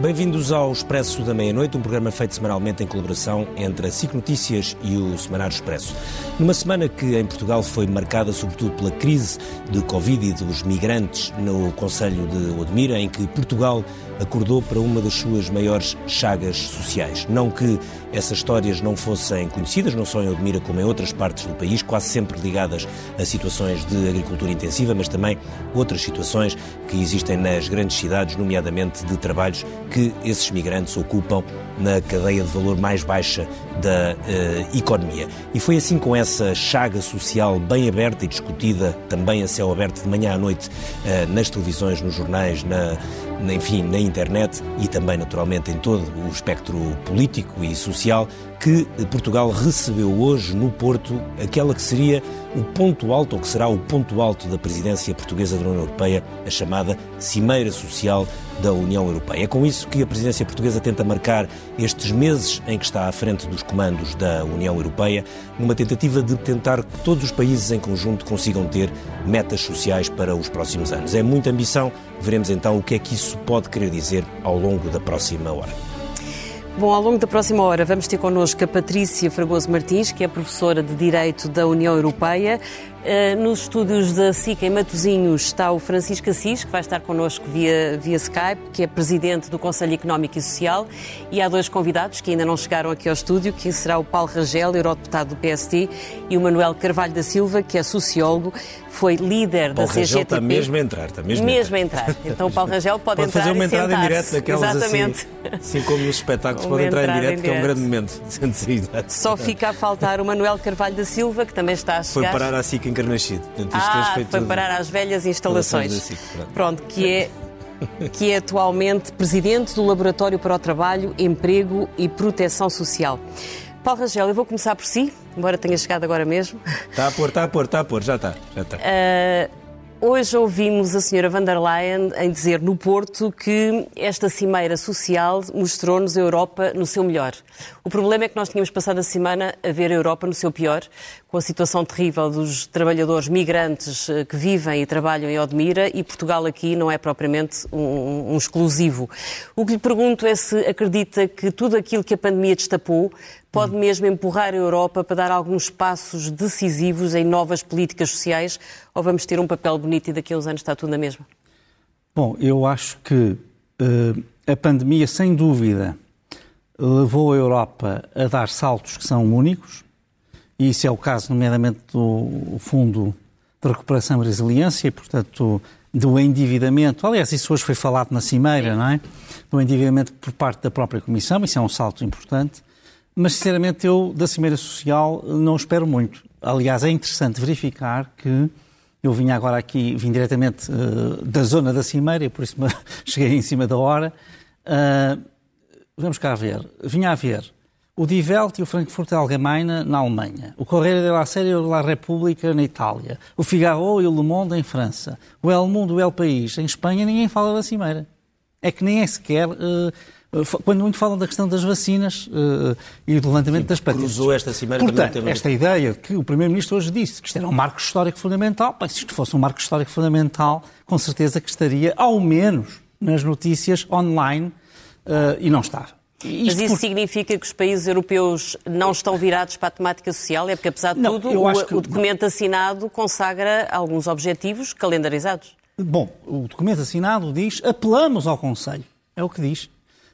Bem-vindos ao Expresso da Meia-Noite, um programa feito semanalmente em colaboração entre a SIC Notícias e o Semanário Expresso. Numa semana que em Portugal foi marcada sobretudo pela crise de Covid e dos migrantes no Conselho de Odmira, em que Portugal acordou para uma das suas maiores chagas sociais. Não que essas histórias não fossem conhecidas, não só em Odmira como em outras partes do país, quase sempre ligadas a situações de agricultura intensiva, mas também outras situações que existem nas grandes cidades, nomeadamente de trabalhos que esses migrantes ocupam na cadeia de valor mais baixa da uh, economia. E foi assim com essa chaga social bem aberta e discutida também a céu aberto de manhã à noite uh, nas televisões, nos jornais, na, enfim, na internet e também, naturalmente, em todo o espectro político e social, que Portugal recebeu hoje no Porto aquela que seria o ponto alto, ou que será o ponto alto da presidência portuguesa da União Europeia, a chamada Cimeira Social da União Europeia. É com isso que a presidência portuguesa tenta marcar estes meses em que está à frente dos comandos da União Europeia, numa tentativa de tentar que todos os países em conjunto consigam ter metas sociais para os próximos anos. É muita ambição, veremos então o que é que isso pode querer dizer ao longo da próxima hora. Bom, ao longo da próxima hora vamos ter connosco a Patrícia Fragoso Martins, que é professora de Direito da União Europeia. Uh, nos estúdios da SIC em Matosinhos está o Francisco Assis, que vai estar connosco via, via Skype, que é presidente do Conselho Económico e Social. E há dois convidados que ainda não chegaram aqui ao estúdio, que será o Paulo Rangel, eurodeputado do PST, e o Manuel Carvalho da Silva, que é sociólogo, foi líder Paulo da Rangel CGTP. está mesmo a entrar, está mesmo, mesmo a entrar. entrar. Então o Paulo Rangel pode, pode entrar fazer uma entrada em direto daquelas assim, Exatamente. assim, assim como nos espetáculos pode entrar em direto, que é um grande momento. Só fica a faltar o Manuel Carvalho da Silva, que também está a Foi chegar. parar à SIC encarnascido. Portanto, isto Ah, foi foi tudo- parar às velhas instalações. Pronto. Pronto, que é, que é atualmente presidente do Laboratório para o Trabalho, Emprego e Proteção Social. Paulo Rangel, eu vou começar por si, embora tenha chegado agora mesmo. Está a pôr, está a pôr, está a pôr, já está. Já está. Ah, hoje ouvimos a senhora van der Leyen em dizer no Porto que esta cimeira social mostrou-nos a Europa no seu melhor. O problema é que nós tínhamos passado a semana a ver a Europa no seu pior, com a situação terrível dos trabalhadores migrantes eh, que vivem e trabalham em Odmira e Portugal aqui não é propriamente um, um exclusivo. O que lhe pergunto é se acredita que tudo aquilo que a pandemia destapou pode mesmo empurrar a Europa para dar alguns passos decisivos em novas políticas sociais ou vamos ter um papel bonito e daqui a uns anos está tudo na mesma? Bom, eu acho que eh, a pandemia, sem dúvida, levou a Europa a dar saltos que são únicos, e isso é o caso, nomeadamente, do Fundo de Recuperação e Resiliência, e, portanto, do endividamento. Aliás, isso hoje foi falado na Cimeira, não é? Do endividamento por parte da própria Comissão, isso é um salto importante. Mas, sinceramente, eu da Cimeira Social não espero muito. Aliás, é interessante verificar que eu vim agora aqui, vim diretamente uh, da zona da Cimeira, por isso cheguei em cima da hora. Uh, vamos cá ver. Vinha a ver o Die Welt e o Frankfurter Allgemeine na Alemanha, o Correio della Sera e la Repubblica na Itália, o Figaro e o Le Monde em França, o El Mundo e o El País em Espanha, ninguém fala da Cimeira. É que nem é sequer... Uh, quando muito falam da questão das vacinas uh, e do levantamento Sim, das patentes. cruzou esta cimeira Portanto, também o esta ideia que o Primeiro-Ministro hoje disse, que isto era um marco histórico fundamental, bem, se isto fosse um marco histórico fundamental, com certeza que estaria, ao menos, nas notícias online, uh, e não estava. Mas isso por... significa que os países europeus não estão virados para a temática social? É porque, apesar de não, tudo, o, que... o documento assinado consagra alguns objetivos calendarizados. Bom, o documento assinado diz apelamos ao Conselho. É o que diz.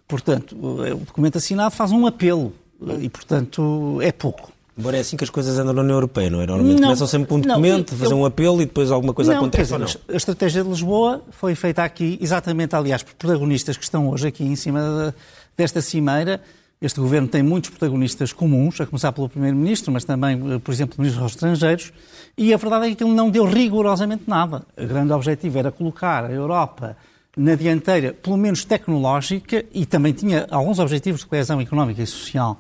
Portanto, o documento assinado faz um apelo e, portanto, é pouco. Embora é assim que as coisas andam na União Europeia, não é? Normalmente não, começam sempre com um documento, não, fazer um apelo e depois alguma coisa não, acontece dizer, ou não? A estratégia de Lisboa foi feita aqui, exatamente, aliás, por protagonistas que estão hoje aqui em cima de, desta cimeira. Este governo tem muitos protagonistas comuns, a começar pelo Primeiro-Ministro, mas também, por exemplo, o Ministro dos Estrangeiros, e a verdade é que ele não deu rigorosamente nada. O grande objetivo era colocar a Europa na dianteira, pelo menos tecnológica, e também tinha alguns objetivos de coesão económica e social,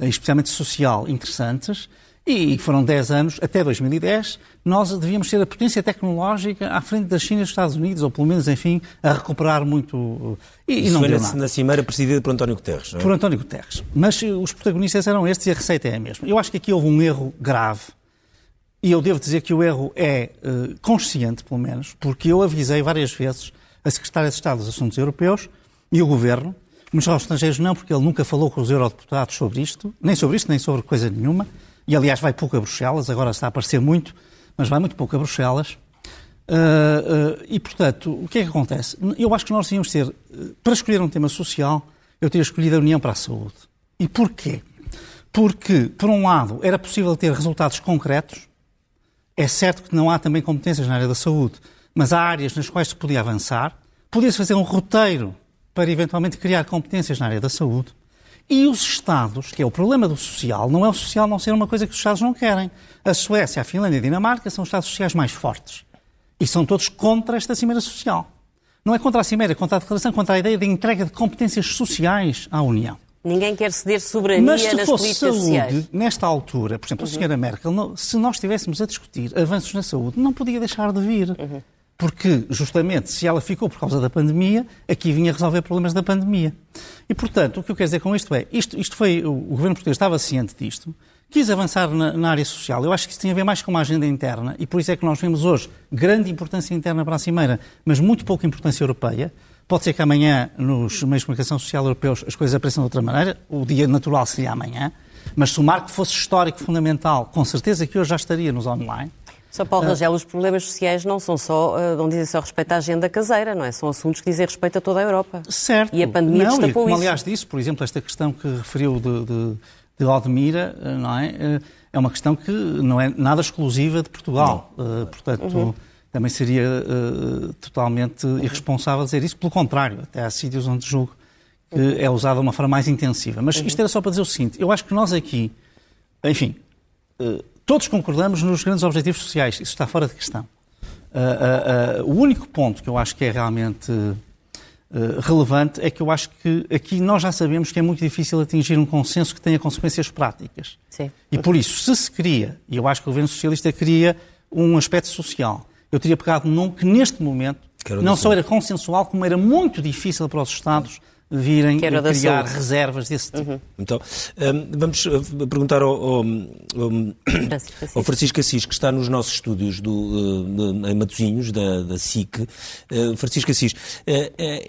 especialmente social, interessantes, e foram 10 anos, até 2010, nós devíamos ser a potência tecnológica à frente da China e dos Estados Unidos, ou pelo menos, enfim, a recuperar muito. E, e não deu na, nada. na cimeira presidida por António Guterres, não é? Por António Guterres. Mas os protagonistas eram estes e a receita é a mesma. Eu acho que aqui houve um erro grave. E eu devo dizer que o erro é uh, consciente, pelo menos, porque eu avisei várias vezes a Secretária de Estado dos Assuntos Europeus e o Governo. Ministro dos Estrangeiros não, porque ele nunca falou com os eurodeputados sobre isto, nem sobre isto, nem sobre coisa nenhuma. E, aliás, vai pouco a Bruxelas, agora está a aparecer muito, mas vai muito pouco a Bruxelas. Uh, uh, e, portanto, o que é que acontece? Eu acho que nós tínhamos ter, para escolher um tema social, eu teria escolhido a União para a Saúde. E porquê? Porque, por um lado, era possível ter resultados concretos. É certo que não há também competências na área da saúde, mas há áreas nas quais se podia avançar. Podia-se fazer um roteiro para eventualmente criar competências na área da saúde. E os Estados, que é o problema do social, não é o social não ser uma coisa que os Estados não querem. A Suécia, a Finlândia e a Dinamarca são os Estados sociais mais fortes. E são todos contra esta cimeira social. Não é contra a cimeira, é contra a declaração, contra a ideia de entrega de competências sociais à União. Ninguém quer ceder soberania Mas se nas fosse saúde, sociais. nesta altura, por exemplo, a senhora Merkel, se nós estivéssemos a discutir avanços na saúde, não podia deixar de vir. Porque, justamente, se ela ficou por causa da pandemia, aqui vinha resolver problemas da pandemia. E, portanto, o que eu quero dizer com isto é, isto, isto foi, o, governo português estava ciente disto, quis avançar na, na área social. Eu acho que isso tem a ver mais com uma agenda interna, e por isso é que nós vemos hoje grande importância interna para a Cimeira, mas muito pouca importância europeia. Pode ser que amanhã, nos meios de comunicação social europeus, as coisas apareçam de outra maneira, o dia natural seria amanhã, mas se o marco fosse histórico fundamental, com certeza que hoje já estaria nos online. Só Paulo Rangel, os problemas sociais não são só, uh, não dizem só respeito à agenda caseira, não é? São assuntos que dizem respeito a toda a Europa. Certo. E a pandemia não, e destapou como, isso. aliás, disse, por exemplo, esta questão que referiu de, de, de Odmira, eh, não é? Eh, É uma questão que não é nada exclusiva de Portugal. Eh, Portanto, Uhum. também seria eh, totalmente irresponsável dizer isso. Pelo contrário, até há sítios onde julgo que Uhum. é usada de uma forma mais intensiva. Mas isto era só para dizer o seguinte: eu acho que nós aqui, enfim, eh, todos concordamos nos grandes objetivos sociais, isso está fora de questão. Ah, ah, ah, o único ponto que eu acho que é realmente relevante é que eu acho que aqui nós já sabemos que é muito difícil atingir um consenso que tenha consequências práticas. Sim. E por isso, se se queria, e eu acho que o governo socialista queria um aspecto social, eu teria pegado num que neste momento Que era o não da só era consensual, como era muito difícil para os Estados virem criar saúde. reservas desse tipo. Então, hum, vamos uh, perguntar ao, ao, ao- Francisco Assis. ao Francisco Assis, que está nos nossos estúdios do, de- em Matosinhos, da, da SIC. Uh, Francisco Assis, uh,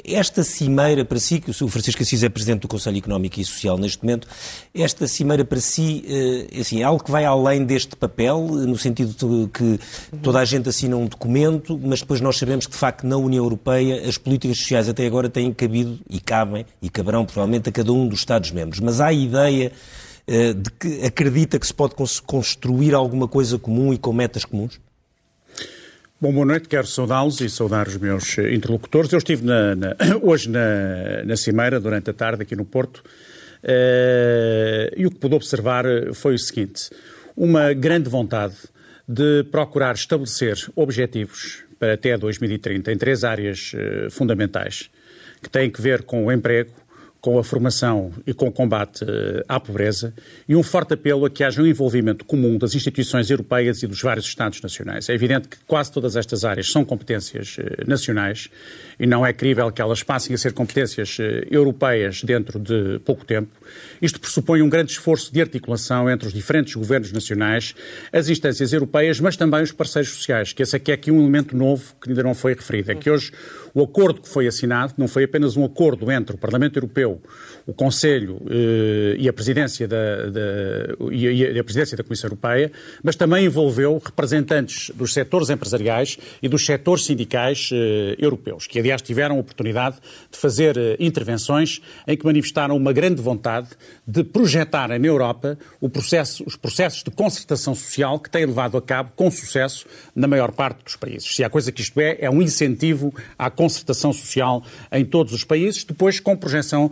esta cimeira para si, que o Francisco Assis é Presidente do Conselho Económico e Social neste momento, esta cimeira para si uh, assim, é algo que vai além deste papel, no sentido de que toda a gente assina um documento, mas depois nós sabemos que, de facto, na União Europeia as políticas sociais até agora têm cabido e cabem e caberão provavelmente a cada um dos Estados-membros. Mas há a ideia eh, de que acredita que se pode cons- construir alguma coisa comum e com metas comuns? Bom, boa noite, quero saudá-los e saudar os meus eh, interlocutores. Eu estive na- na- hoje na, na Cimeira, durante a tarde, aqui no Porto, eh, e o que pude observar foi o seguinte: uma grande vontade de procurar estabelecer objetivos para até 2030 em três áreas eh, fundamentais, que têm que ver com o emprego, com a formação e com o combate eh, à pobreza e um forte apelo a que haja um envolvimento comum das instituições europeias e dos vários Estados nacionais. É evidente que quase todas estas áreas são competências eh, nacionais e não é crível que elas passem a ser competências eh, europeias dentro de pouco tempo. Isto pressupõe um grande esforço de articulação entre os diferentes governos nacionais, as instâncias europeias, mas também os parceiros sociais, que esse aqui é aqui um elemento novo que ainda não foi referido. É que hoje o acordo que foi assinado não foi apenas um acordo entre o Parlamento Europeu, o Conselho eh, e, a presidência da, da- e a- a presidência da Comissão Europeia, mas também envolveu representantes dos setores empresariais e dos setores sindicais eh, europeus, que aliás tiveram a oportunidade de fazer eh, intervenções em que manifestaram uma grande vontade de projetarem na Europa processo- os processos de concertação social que têm levado a cabo com sucesso na maior parte dos países. Se há coisa que isto é, é um incentivo à concertação social em todos os países, depois com projeção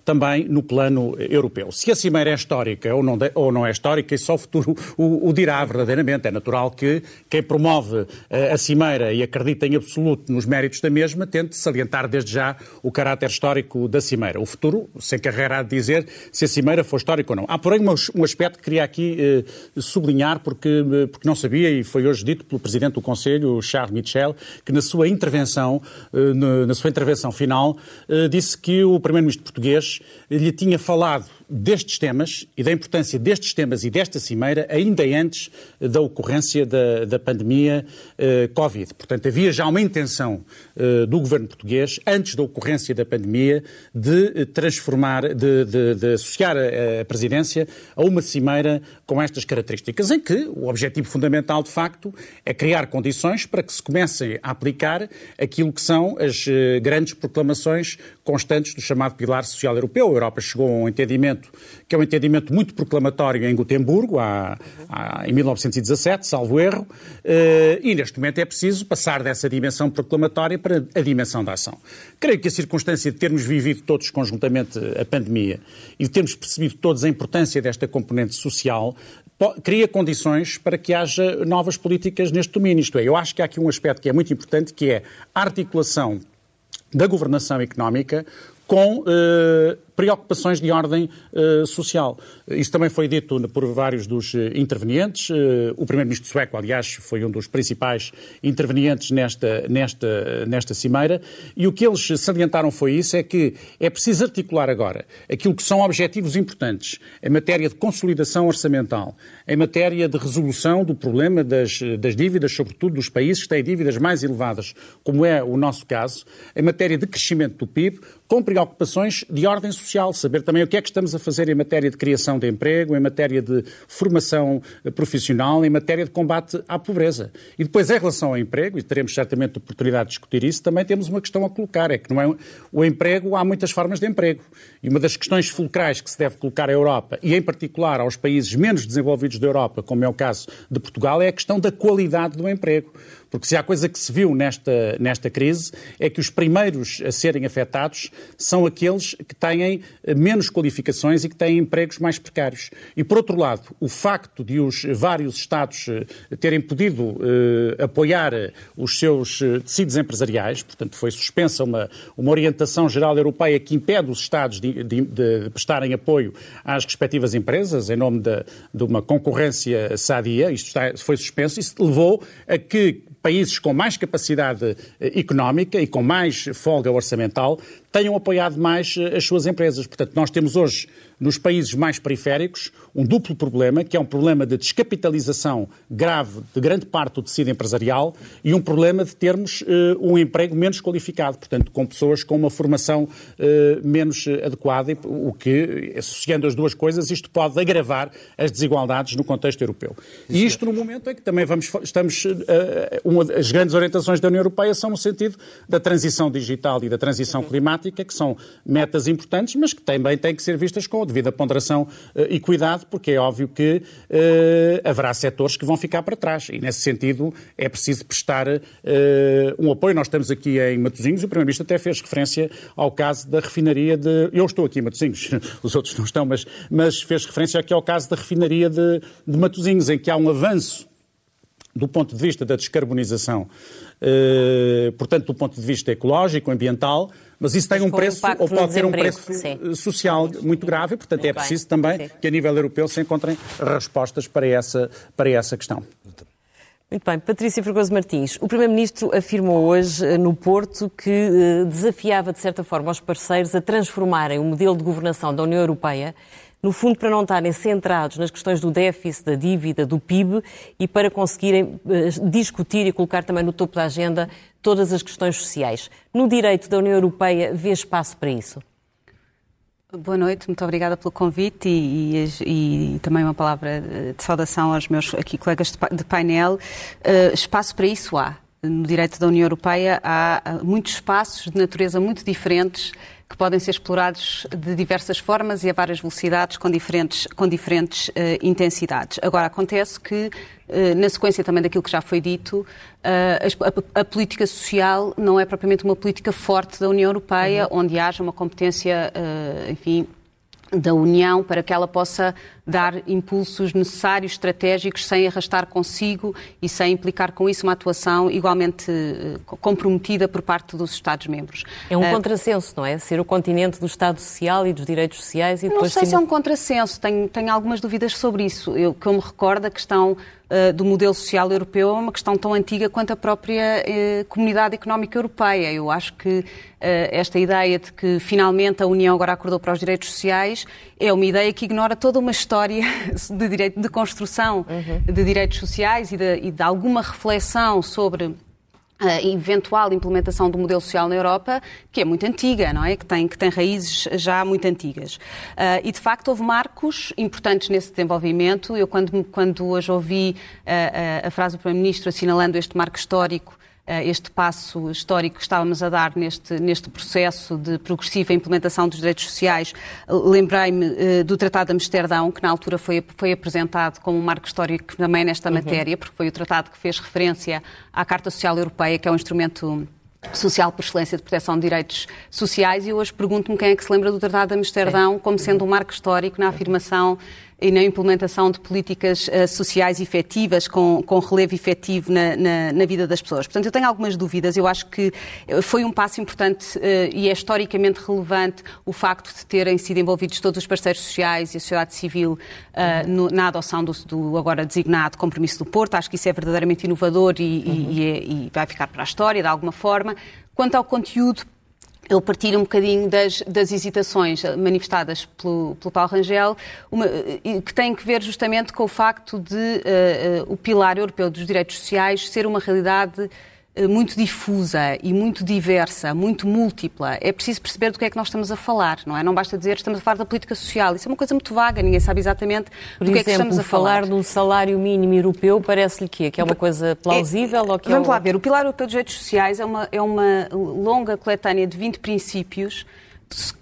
também no plano europeu. Se a Cimeira é histórica ou não, de- ou não é histórica, isso só o futuro o, o dirá verdadeiramente. É natural que quem promove eh, a Cimeira e acredita em absoluto nos méritos da mesma tente salientar desde já o caráter histórico da Cimeira. O futuro se encarregará de dizer se a Cimeira foi histórica ou não. Há, porém, um as- aspecto que queria aqui eh, sublinhar, porque, eh, porque não sabia, e foi hoje dito pelo Presidente do Conselho, Charles Michel, que na sua intervenção, na sua intervenção final, disse que o Primeiro-Ministro português lhe tinha falado destes temas e da importância destes temas e desta cimeira ainda antes da ocorrência da, da pandemia eh, Covid. Portanto, havia já uma intenção eh, do governo português, antes da ocorrência da pandemia, de eh, transformar, de, de, de associar a, a, presidência a uma cimeira com estas características, em que o objetivo fundamental, de facto, é criar condições para que se comecem a aplicar aquilo que são as eh, grandes proclamações constantes do chamado pilar social europeu. A Europa chegou a um entendimento que é um entendimento muito proclamatório em Gotemburgo, há, há, em 1917, salvo erro, eh, e neste momento é preciso passar dessa dimensão proclamatória para a dimensão da ação. Creio que a circunstância de termos vivido todos conjuntamente a pandemia e de termos percebido todos a importância desta componente social cria condições para que haja novas políticas neste domínio. Isto é, eu acho que há aqui um aspecto que é muito importante, que é a articulação da governação económica com eh, preocupações de ordem uh, social. Isso também foi dito por vários dos uh, intervenientes. Uh, o primeiro-ministro sueco, aliás, foi um dos principais intervenientes nesta, nesta, nesta cimeira. E o que eles salientaram foi isso, é que é preciso articular agora aquilo que são objetivos importantes em matéria de consolidação orçamental, em matéria de resolução do problema das, das dívidas, sobretudo dos países que têm dívidas mais elevadas, como é o nosso caso, em matéria de crescimento do PIB, com preocupações de ordem social social, saber também o que é que estamos a fazer em matéria de criação de emprego, em matéria de formação profissional, em matéria de combate à pobreza. E depois, em relação ao emprego, e teremos certamente oportunidade de discutir isso, também temos uma questão a colocar, é que não é o emprego, há muitas formas de emprego. E uma das questões fulcrais que se deve colocar à Europa, e em particular aos países menos desenvolvidos da Europa, como é o caso de Portugal, é a questão da qualidade do emprego. Porque se há coisa que se viu nesta, nesta crise é que os primeiros a serem afetados são aqueles que têm eh, menos qualificações e que têm empregos mais precários. E, por outro lado, o facto de os vários Estados eh, terem podido eh, apoiar os seus tecidos empresariais, portanto, foi suspensa uma, uma orientação geral europeia que impede os Estados de, de, de prestarem apoio às respectivas empresas em nome de, de uma concorrência sadia, isto está, foi suspenso, isso levou a que países com mais capacidade eh, económica e com mais folga orçamental tenham apoiado mais eh, as suas empresas. Portanto, nós temos hoje nos países mais periféricos um duplo problema, que é um problema de descapitalização grave de grande parte do tecido empresarial e um problema de termos uh, um emprego menos qualificado, portanto, com pessoas com uma formação uh, menos adequada, o que, associando as duas coisas, isto pode agravar as desigualdades no contexto europeu. E isto no momento em que também vamos, estamos, uh, uma das grandes orientações da União Europeia são no sentido da transição digital e da transição climática, que são metas importantes, mas que também têm que ser vistas com devida ponderação e cuidado, porque é óbvio que uh, haverá setores que vão ficar para trás. E, nesse sentido, é preciso prestar uh, um apoio. Nós estamos aqui em Matosinhos, o Primeiro-Ministro até fez referência ao caso da refinaria de. Eu estou aqui em Matosinhos, os outros não estão, mas, mas fez referência aqui ao caso da refinaria de, de Matosinhos, em que há um avanço do ponto de vista da descarbonização, portanto, do ponto de vista ecológico, ambiental, mas isso tem um preço, ou pode ter um preço sim. social muito grave, portanto muito é preciso bem. também sim. que a nível europeu se encontrem respostas para essa, para essa questão. Muito bem. Patrícia Fregoso Martins, o Primeiro-Ministro afirmou hoje eh, no Porto que eh, desafiava, de certa forma, os parceiros a transformarem o modelo de governação da União Europeia no fundo para não estarem centrados nas questões do déficit, da dívida, do PIB e para conseguirem uh, discutir e colocar também no topo da agenda todas as questões sociais. No direito da União Europeia, vê espaço para isso? Boa noite, muito obrigada pelo convite e, e, e, também uma palavra de saudação aos meus aqui colegas de painel. Uh, espaço para isso há. No direito da União Europeia há muitos espaços de natureza muito diferentes que podem ser explorados de diversas formas e a várias velocidades, com diferentes, com diferentes uh, intensidades. Agora, acontece que, uh, na sequência também daquilo que já foi dito, uh, a, a, política social não é propriamente uma política forte da União Europeia, uhum. onde haja uma competência, enfim, da União para que ela possa dar impulsos necessários, estratégicos, sem arrastar consigo e sem implicar com isso uma atuação igualmente uh, comprometida por parte dos Estados-membros. É um uh, contrassenso, não é? Ser o continente do Estado Social e dos direitos sociais e depois... Não sei se é um contrassenso, tenho, tenho algumas dúvidas sobre isso. Eu, que eu me recordo, a questão uh, do modelo social europeu é uma questão tão antiga quanto a própria comunidade económica europeia. Eu acho que esta ideia de que finalmente a União agora acordou para os direitos sociais é uma ideia que ignora toda uma história de, direito, de construção uhum. de direitos sociais e de, e de alguma reflexão sobre a eventual implementação do modelo social na Europa, que é muito antiga, não é? Que tem, que tem raízes já muito antigas. Uh, e, de facto, houve marcos importantes nesse desenvolvimento. Eu, quando, quando hoje ouvi uh, a frase do Primeiro-Ministro assinalando este marco histórico este passo histórico que estávamos a dar neste, neste processo de progressiva implementação dos direitos sociais, lembrei-me uh, do Tratado de Amsterdão, que na altura foi, foi apresentado como um marco histórico também nesta uhum. matéria, porque foi o tratado que fez referência à Carta Social Europeia, que é um instrumento social por excelência de proteção de direitos sociais, e hoje pergunto-me quem é que se lembra do Tratado de Amsterdão como sendo um marco histórico na afirmação e na implementação de políticas uh, sociais efetivas, com, com relevo efetivo na, na, na, vida das pessoas. Portanto, eu tenho algumas dúvidas. Eu acho que eh, foi um passo importante uh, e é historicamente relevante o facto de terem sido envolvidos todos os parceiros sociais e a sociedade civil uh, no, na adoção do, do, agora designado compromisso do Porto. Acho que isso é verdadeiramente inovador e, uhum. e, e, é, e vai ficar para a história, de alguma forma. Quanto ao conteúdo, eu partilho um bocadinho das, das hesitações manifestadas pelo, pelo Paulo Rangel, uma, que têm que ver justamente com o facto de uh, uh, o pilar europeu dos direitos sociais ser uma realidade muito difusa e muito diversa, muito múltipla. É preciso perceber do que é que nós estamos a falar, não é? Não basta dizer estamos a falar da política social. Isso é uma coisa muito vaga, ninguém sabe exatamente Por do exemplo, que é que estamos a falar. falar de um salário mínimo europeu parece-lhe que é? Que é uma coisa plausível é, ou que Vamos é lá ver. O Pilar Europeu dos Direitos Sociais é uma, é uma longa coletânea de 20 princípios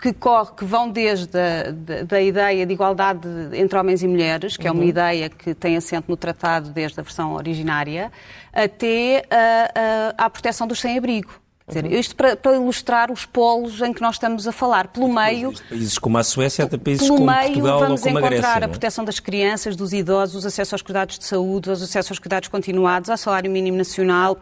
que, corre, que vão desde a da, da ideia de igualdade entre homens e mulheres, que uhum. é uma uhum. ideia que tem assento no tratado desde a versão originária, até a, a, à proteção dos sem-abrigo. Dizer, uhum. Isto para, para, ilustrar os polos em que nós estamos a falar. Pelo meio. Países como a Suécia, até países pelo como meio, Portugal vamos ou como a Grécia. encontrar a é? proteção das crianças, dos idosos, o acesso aos cuidados de saúde, o acesso aos cuidados continuados, ao salário mínimo nacional,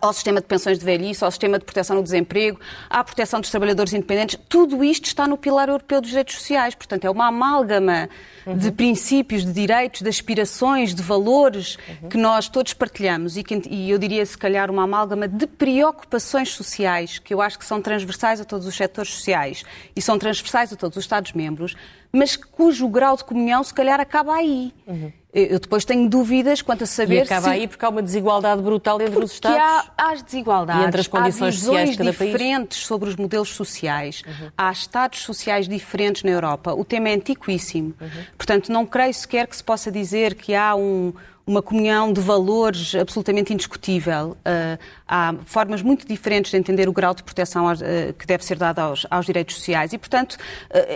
ao sistema de pensões de velhice, ao sistema de proteção no desemprego, à proteção dos trabalhadores independentes, tudo isto está no pilar europeu dos direitos sociais. Portanto, é uma amálgama uhum. de princípios, de direitos, de aspirações, de valores uhum. que nós todos partilhamos e, que, e eu diria, se calhar, uma amálgama de preocupações sociais, que eu acho que são transversais a todos os setores sociais e são transversais a todos os Estados-membros, mas cujo grau de comunhão, se calhar, acaba aí. Uhum. Eu depois tenho dúvidas quanto a saber e acaba se... aí porque há uma desigualdade brutal entre porque os Estados. Há, há as desigualdades, e entre as condições há sociais de diferentes país. sobre os modelos sociais, uhum. há Estados sociais diferentes na Europa. O tema é antiquíssimo. Uhum. Portanto, não creio sequer que se possa dizer que há um, uma comunhão de valores absolutamente indiscutível. Uh, há formas muito diferentes de entender o grau de proteção uh, que deve ser dado aos, aos, direitos sociais e, portanto, uh,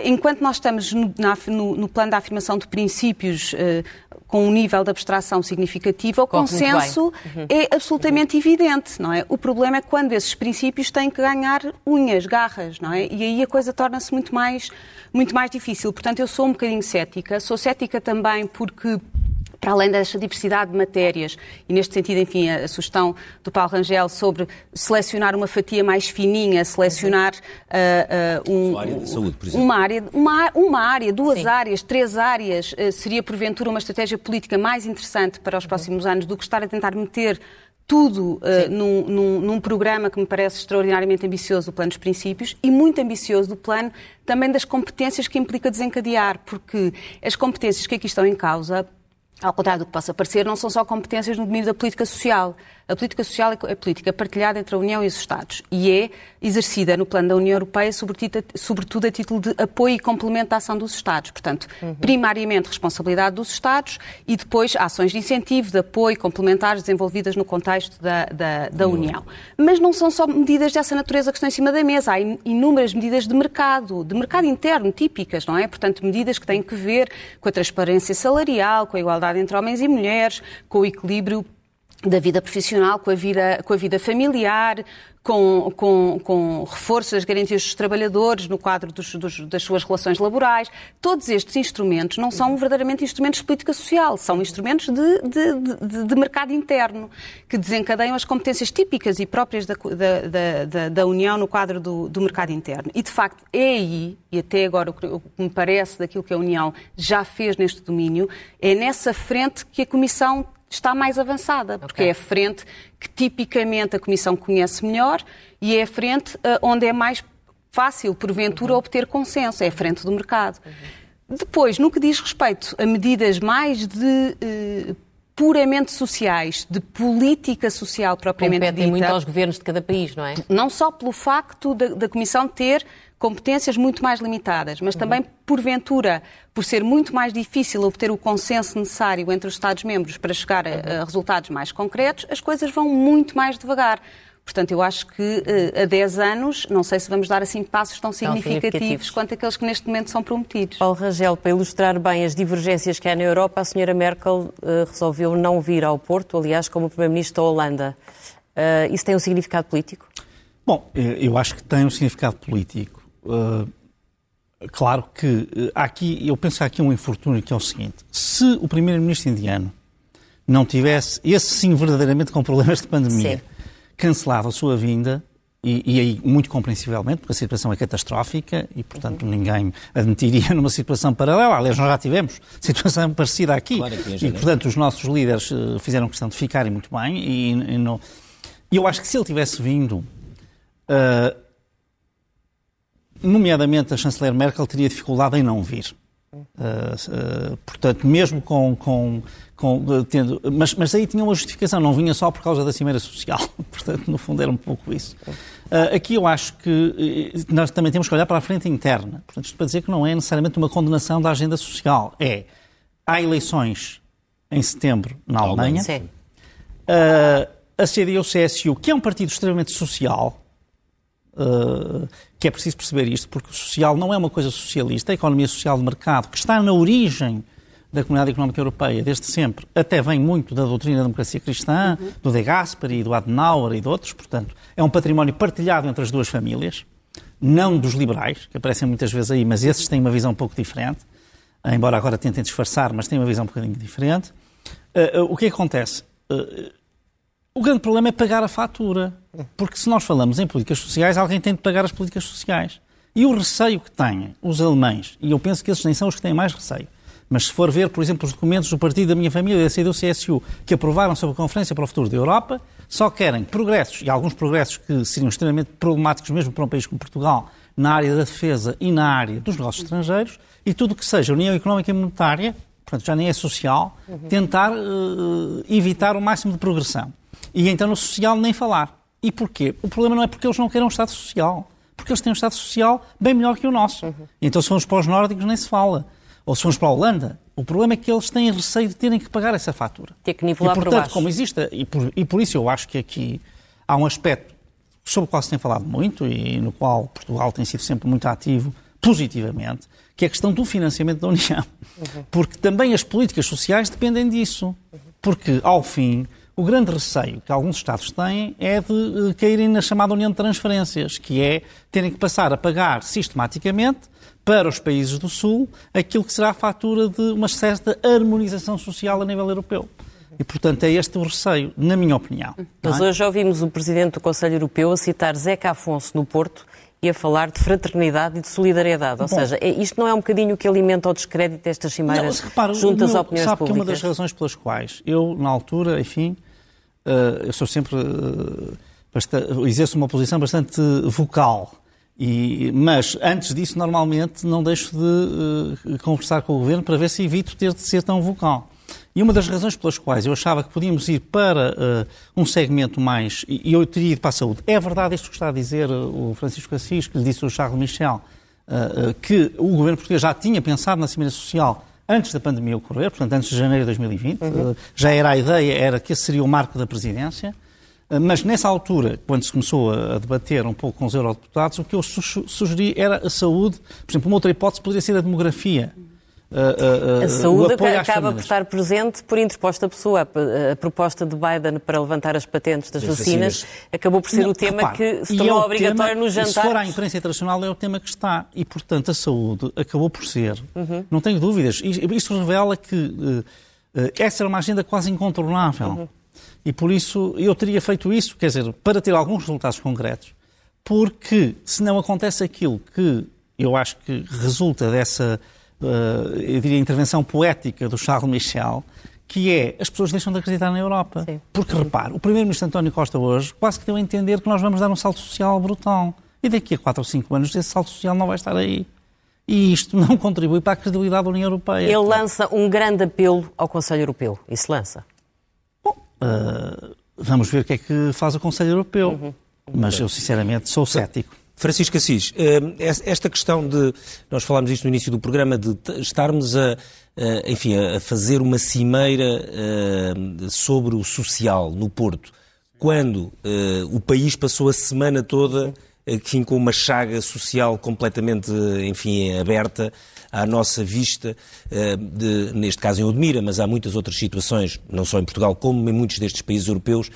enquanto nós estamos no, na, no, no, plano da afirmação de princípios com um nível de abstração significativo, o Corre consenso uhum. é absolutamente uhum. evidente, não é? O problema é quando esses princípios têm que ganhar unhas, garras, não é? E aí a coisa torna-se muito mais, muito mais difícil. Portanto, eu sou um bocadinho cética. Sou cética também porque para além desta diversidade de matérias, e neste sentido, enfim, a, sugestão do Paulo Rangel sobre selecionar uma fatia mais fininha, selecionar uh, uh, um, uma área de saúde, por exemplo. Uma área, uma, uma área duas Sim. áreas, três áreas, uh, seria porventura uma estratégia política mais interessante para os próximos anos do que estar a tentar meter tudo uh, num, num, num, programa que me parece extraordinariamente ambicioso, o Plano dos Princípios, e muito ambicioso do plano também das competências que implica desencadear, porque as competências que aqui estão em causa ao contrário do que possa parecer, não são só competências no domínio da política social. A política social é política partilhada entre a União e os Estados e é exercida no plano da União Europeia, sobretudo a título de apoio e complemento à ação dos Estados. Portanto, uhum. primariamente responsabilidade dos Estados e depois ações de incentivo, de apoio complementares desenvolvidas no contexto da, da, da uhum. União. Mas não são só medidas dessa natureza que estão em cima da mesa. Há inúmeras medidas de mercado, de mercado interno, típicas, não é? Portanto, medidas que têm que ver com a transparência salarial, com a igualdade entre homens e mulheres, com o equilíbrio da vida profissional com a vida, com a vida familiar, com, com, com reforço das garantias dos trabalhadores no quadro dos, dos, das suas relações laborais. Todos estes instrumentos não são verdadeiramente instrumentos de política social, são instrumentos de, de, de, de mercado interno, que desencadeiam as competências típicas e próprias da, da, da, da União no quadro do, do, mercado interno. E, de facto, é aí, e até agora o que me parece daquilo que a União já fez neste domínio, é nessa frente que a Comissão está mais avançada, porque okay. é a frente que tipicamente a Comissão conhece melhor e é a frente uh, onde é mais fácil, porventura, uhum. obter consenso, é a frente do mercado. Uhum. Depois, no que diz respeito a medidas mais de uh, puramente sociais, de política social propriamente Competem dita, muito aos governos de cada país, não é? Não só pelo facto da, da Comissão ter competências muito mais limitadas, mas também, porventura, por ser muito mais difícil obter o consenso necessário entre os Estados-membros para chegar a, a, resultados mais concretos, as coisas vão muito mais devagar. Portanto, eu acho que uh, a 10 anos, não sei se vamos dar assim passos tão significativos, significativos, quanto aqueles que neste momento são prometidos. Paulo Rangel, para ilustrar bem as divergências que há na Europa, a senhora Merkel uh, resolveu não vir ao Porto, aliás, como Primeiro-Ministro da Holanda. Uh, isso tem um significado político? Bom, eu acho que tem um significado político. Uh, claro que uh, aqui, eu penso que há aqui um infortúnio que é o seguinte: se o primeiro-ministro indiano não tivesse, esse sim verdadeiramente com problemas de pandemia, sim. cancelado a sua vinda, e, e, aí muito compreensivelmente, porque a situação é catastrófica e, portanto, uhum. ninguém admitiria numa situação paralela. Aliás, nós já tivemos situação parecida aqui. Claro e, portanto, os nossos líderes uh, fizeram questão de ficarem muito bem. E, e, não... e eu acho que se ele tivesse vindo. Uh, nomeadamente a chanceler Merkel teria dificuldade em não vir. Uh, uh, portanto, mesmo com, com, com tendo, mas, mas aí tinha uma justificação, não vinha só por causa da cimeira social. portanto, no fundo era um pouco isso. Uh, aqui eu acho que nós também temos que olhar para a frente interna. Portanto, isto para dizer que não é necessariamente uma condenação da agenda social. É, há eleições em setembro na Alemanha. Sim. a CDU-CSU, que é um partido extremamente social, Uh, que é preciso perceber isto, porque o social não é uma coisa socialista, a economia social de mercado, que está na origem da Comunidade Económica Europeia desde sempre, até vem muito da doutrina da democracia cristã, uhum. do De Gasperi, do Adenauer e de outros, portanto, é um património partilhado entre as duas famílias, não dos liberais, que aparecem muitas vezes aí, mas esses têm uma visão um pouco diferente, embora agora tentem disfarçar, mas têm uma visão um bocadinho diferente. Uh, uh, o que acontece? O grande problema é pagar a fatura. Porque se nós falamos em políticas sociais, alguém tem de pagar as políticas sociais. E o receio que têm os alemães, e eu penso que esses nem são os que têm mais receio, mas se for ver, por exemplo, os documentos do partido da minha família, da CDU-CSU, que aprovaram sobre a Conferência para o Futuro da Europa, só querem progressos, e alguns progressos que seriam extremamente problemáticos mesmo para um país como Portugal, na área da defesa e na área dos negócios estrangeiros, e tudo o que seja União Económica e Monetária, portanto já nem é social, tentar uh, evitar o máximo de progressão. E então no social nem falar. E porquê? O problema não é porque eles não queiram um Estado Social. Porque eles têm um Estado Social bem melhor que o nosso. Uhum. Então se formos para os nórdicos nem se fala. Ou se formos para a Holanda. O problema é que eles têm receio de terem que pagar essa fatura. Ter que nivelar e, portanto, como existe, e por, e por isso eu acho que aqui há um aspecto sobre o qual se tem falado muito e no qual Portugal tem sido sempre muito ativo, positivamente, que é a questão do financiamento da União. Uhum. Porque também as políticas sociais dependem disso. Porque, ao fim, o grande receio que alguns Estados têm é de caírem na chamada União de Transferências, que é terem que passar a pagar sistematicamente para os países do Sul aquilo que será a fatura de uma certa harmonização social a nível europeu. E, portanto, é este o receio, na minha opinião. Mas é? hoje ouvimos o Presidente do Conselho Europeu a citar Zeca Afonso no Porto e a falar de fraternidade e de solidariedade. Ou Bom, seja, é, isto não é um bocadinho o que alimenta o descrédito destas cimeiras não, repara, junto às opiniões sabe públicas? que uma das razões pelas quais eu, na altura, enfim, eu sou sempre. Uh, exerço uma posição bastante vocal. E, mas, antes disso, normalmente não deixo de uh, conversar com o Governo para ver se evito ter de ser tão vocal. E uma das razões pelas quais eu achava que podíamos ir para uh, um segmento mais. E eu teria ido para a saúde. É verdade isto que está a dizer o Francisco Assis, que lhe disse o Charles Michel, uh, que o governo português já tinha pensado na Cimeira Social antes da pandemia ocorrer, portanto, antes de janeiro de 2020. Uhum. já era a ideia, era que esse seria o marco da presidência. Mas nessa altura, quando se começou a debater um pouco com os eurodeputados, o que eu sugeri era a saúde. Por exemplo, uma outra hipótese poderia ser a demografia. A, a, a saúde acaba por estar presente por interposta pessoa. A, proposta de Biden para levantar as patentes das, vacinas, vacinas, acabou por ser não, o tema repare, que se tornou é obrigatório nos jantares. Se for à imprensa internacional, é o tema que está. E, portanto, a saúde acabou por ser. Uhum. Não tenho dúvidas. Isto revela que uh, uh, essa era uma agenda quase incontornável. Uhum. E, por isso, eu teria feito isso, quer dizer, para ter alguns resultados concretos. Porque, se não acontece aquilo que eu acho que resulta dessa uh, eu diria, intervenção poética do Charles Michel, que é as pessoas deixam de acreditar na Europa. Sim. Porque, repare, o primeiro-ministro António Costa hoje quase que deu a entender que nós vamos dar um salto social brutal. E daqui a 4 ou 5 anos esse salto social não vai estar aí. E isto não contribui para a credibilidade da União Europeia. Ele lança um grande apelo ao Conselho Europeu. Isso lança? Bom, uh, vamos ver o que é que faz o Conselho Europeu. Uhum. Mas eu, sinceramente, sou cético. Francisco Assis, eh, esta questão de, nós falámos isto no início do programa, de estarmos a, enfim, a fazer uma cimeira eh, sobre o social no Porto, quando eh, o país passou a semana toda enfim, com uma chaga social completamente, enfim, aberta, à nossa vista, eh, de, neste caso em Odmira, mas há muitas outras situações, não só em Portugal, como em muitos destes países europeus.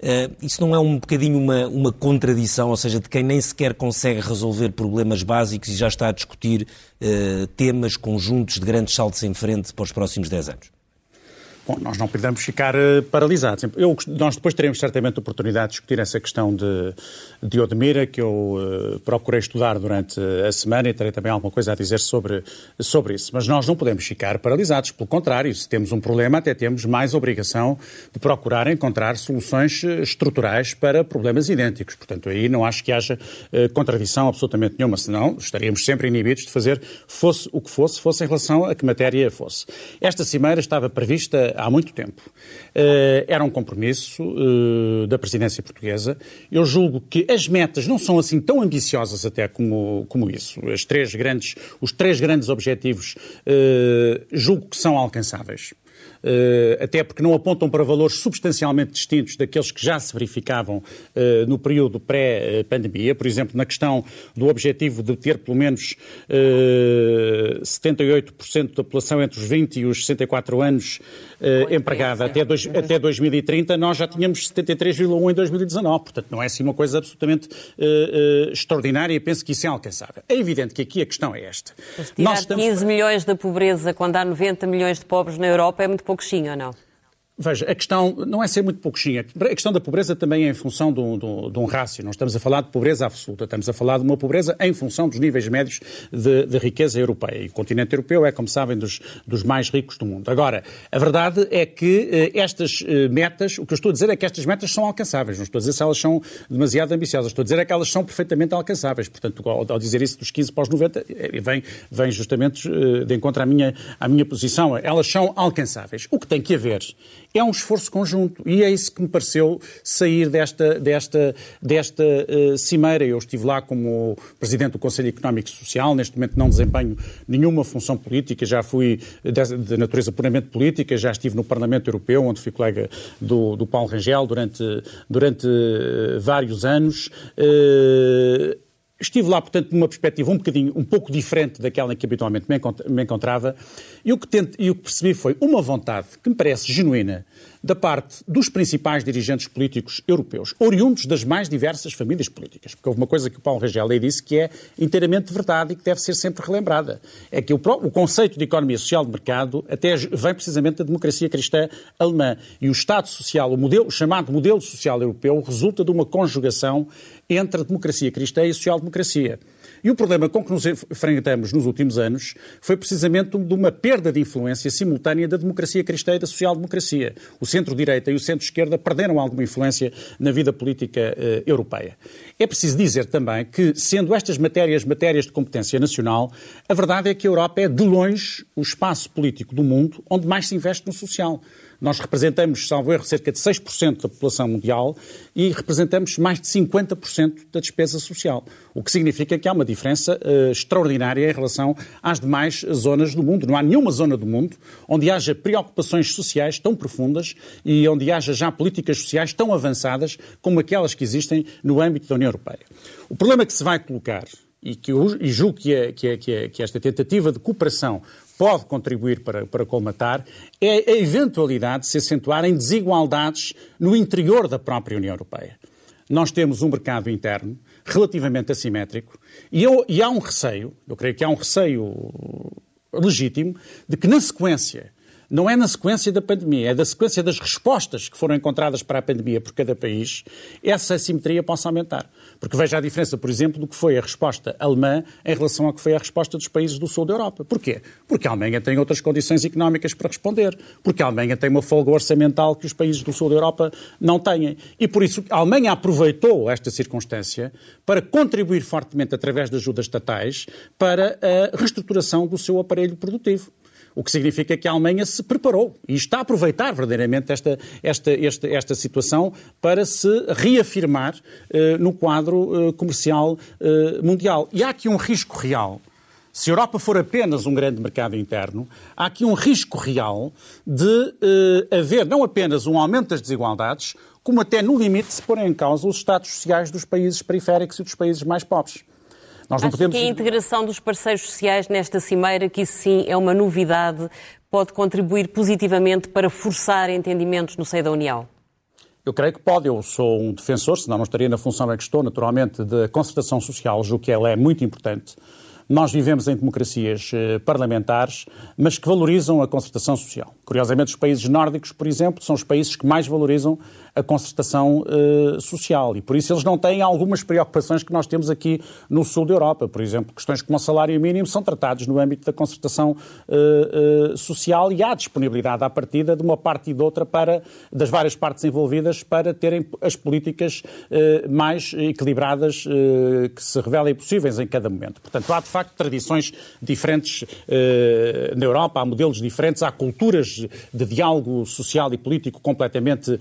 Eh, isso não é um bocadinho uma, uma contradição, ou seja, de quem nem sequer consegue resolver problemas básicos e já está a discutir eh, temas conjuntos de grandes saltos em frente para os próximos 10 anos? Bom, nós não podemos ficar uh, paralisados. Eu, nós depois teremos certamente a oportunidade de discutir essa questão de, de Odmira, que eu uh, procurei estudar durante a semana e terei também alguma coisa a dizer sobre, sobre isso. Mas nós não podemos ficar paralisados. Pelo contrário, se temos um problema, até temos mais obrigação de procurar encontrar soluções eh, estruturais para problemas idênticos. Portanto, aí não acho que haja uh, contradição absolutamente nenhuma, senão estaríamos sempre inibidos de fazer fosse o que fosse, fosse em relação a que matéria fosse. Esta cimeira estava prevista há muito tempo. Uh, era um compromisso uh, da presidência portuguesa. Eu julgo que as metas não são assim tão ambiciosas até como, como isso. As três grandes, os três grandes objetivos uh, julgo que são alcançáveis. Eh, até porque não apontam para valores substancialmente distintos daqueles que já se verificavam eh, no período pré-pandemia. Por exemplo, na questão do objetivo de ter pelo menos 78% eh, da população entre os 20 e os 64 anos empregada até, dois, até 2030, nós já tínhamos 73,1 em 2019. Portanto, não é assim uma coisa absolutamente extraordinária e penso que isso é alcançável. É evidente que aqui a questão é esta. Mas tirar nós estamos... 15 milhões da pobreza quando há 90 milhões de pobres na Europa é muito pouquinho ou? Veja, a questão não é ser muito pouquinho. A questão da pobreza também é em função de um, de, um rácio. Não estamos a falar de pobreza absoluta, estamos a falar de uma pobreza em função dos níveis médios de, de riqueza europeia. E o continente europeu é, como sabem, dos, dos, mais ricos do mundo. Agora, a verdade é que eh, estas eh, metas, o que eu estou a dizer é que estas metas são alcançáveis. Não estou a dizer se elas são demasiado ambiciosas. Estou a dizer é que elas são perfeitamente alcançáveis. Portanto, ao, ao dizer isso dos 15 para os 90, eh, vem, vem justamente eh, de encontro à minha, à minha posição. Elas são alcançáveis. O que tem que haver é um esforço conjunto e é isso que me pareceu sair desta, desta, desta uh, cimeira. Eu estive lá como Presidente do Conselho Económico e Social, neste momento não desempenho nenhuma função política, já fui de, de natureza puramente política, já estive no Parlamento Europeu, onde fui colega do, do Paulo Rangel durante, durante uh, vários anos. Uh, Estive lá, portanto, numa perspectiva um bocadinho, um pouco diferente daquela em que habitualmente me encontrava, e o que, tento, e o que percebi foi uma vontade que me parece genuína da parte dos principais dirigentes políticos europeus, oriundos das mais diversas famílias políticas. Porque houve uma coisa que o Paulo Rangel aí disse que é inteiramente verdade e que deve ser sempre relembrada. É que o, o conceito de economia social de mercado até vem precisamente da democracia cristã alemã. E o Estado social, o, modelo, o chamado modelo social europeu, resulta de uma conjugação entre a democracia cristã e a social-democracia. E o problema com que nos enfrentamos nos últimos anos foi precisamente de uma perda de influência simultânea da democracia cristã e da social-democracia. O centro-direita e o centro-esquerda perderam alguma influência na vida política uh, europeia. É preciso dizer também que, sendo estas matérias matérias de competência nacional, a verdade é que a Europa é, de longe, o espaço político do mundo onde mais se investe no social. Nós representamos, salvo erro, cerca de 6% da população mundial e representamos mais de 50% da despesa social, o que significa que há uma diferença uh, extraordinária em relação às demais zonas do mundo. Não há nenhuma zona do mundo onde haja preocupações sociais tão profundas e onde haja já políticas sociais tão avançadas como aquelas que existem no âmbito da União Europeia. O problema que se vai colocar e, que, e julgo que, é, que, é, que, é, que esta tentativa de cooperação pode contribuir para, para colmatar, é a eventualidade de se acentuarem desigualdades no interior da própria União Europeia. Nós temos um mercado interno relativamente assimétrico e, eu, e há um receio, eu creio que há um receio legítimo, de que na sequência não é na sequência da pandemia, é da sequência das respostas que foram encontradas para a pandemia por cada país, essa assimetria possa aumentar. Porque veja a diferença, por exemplo, do que foi a resposta alemã em relação ao que foi a resposta dos países do sul da Europa. Porquê? Porque a Alemanha tem outras condições económicas para responder. Porque a Alemanha tem uma folga orçamental que os países do sul da Europa não têm. E por isso a Alemanha aproveitou esta circunstância para contribuir fortemente através de ajudas estatais para a reestruturação do seu aparelho produtivo. O que significa que a Alemanha se preparou e está a aproveitar verdadeiramente esta, esta, esta, esta situação para se reafirmar uh, no quadro uh, comercial uh, mundial. E há aqui um risco real. Se a Europa for apenas um grande mercado interno, há aqui um risco real de haver não apenas um aumento das desigualdades, como até no limite se porem em causa os estados sociais dos países periféricos e dos países mais pobres. Nós não podemos... que a integração dos parceiros sociais nesta cimeira, que isso sim é uma novidade, pode contribuir positivamente para forçar entendimentos no seio da União? Eu creio que pode. Eu sou um defensor, senão não estaria na função em que estou, naturalmente, da concertação social, julgo que ela é muito importante. Nós vivemos em democracias eh, parlamentares, mas que valorizam a concertação social. Curiosamente, os países nórdicos, por exemplo, são os países que mais valorizam a concertação uh, social. E por isso eles não têm algumas preocupações que nós temos aqui no sul da Europa. Por exemplo, questões como o salário mínimo são tratados no âmbito da concertação uh, uh, social e há disponibilidade à partida de uma parte e de outra para, das várias partes envolvidas para terem as políticas mais equilibradas que se revelem possíveis em cada momento. Portanto, há de facto tradições diferentes na Europa, há modelos diferentes, há culturas de diálogo social e político completamente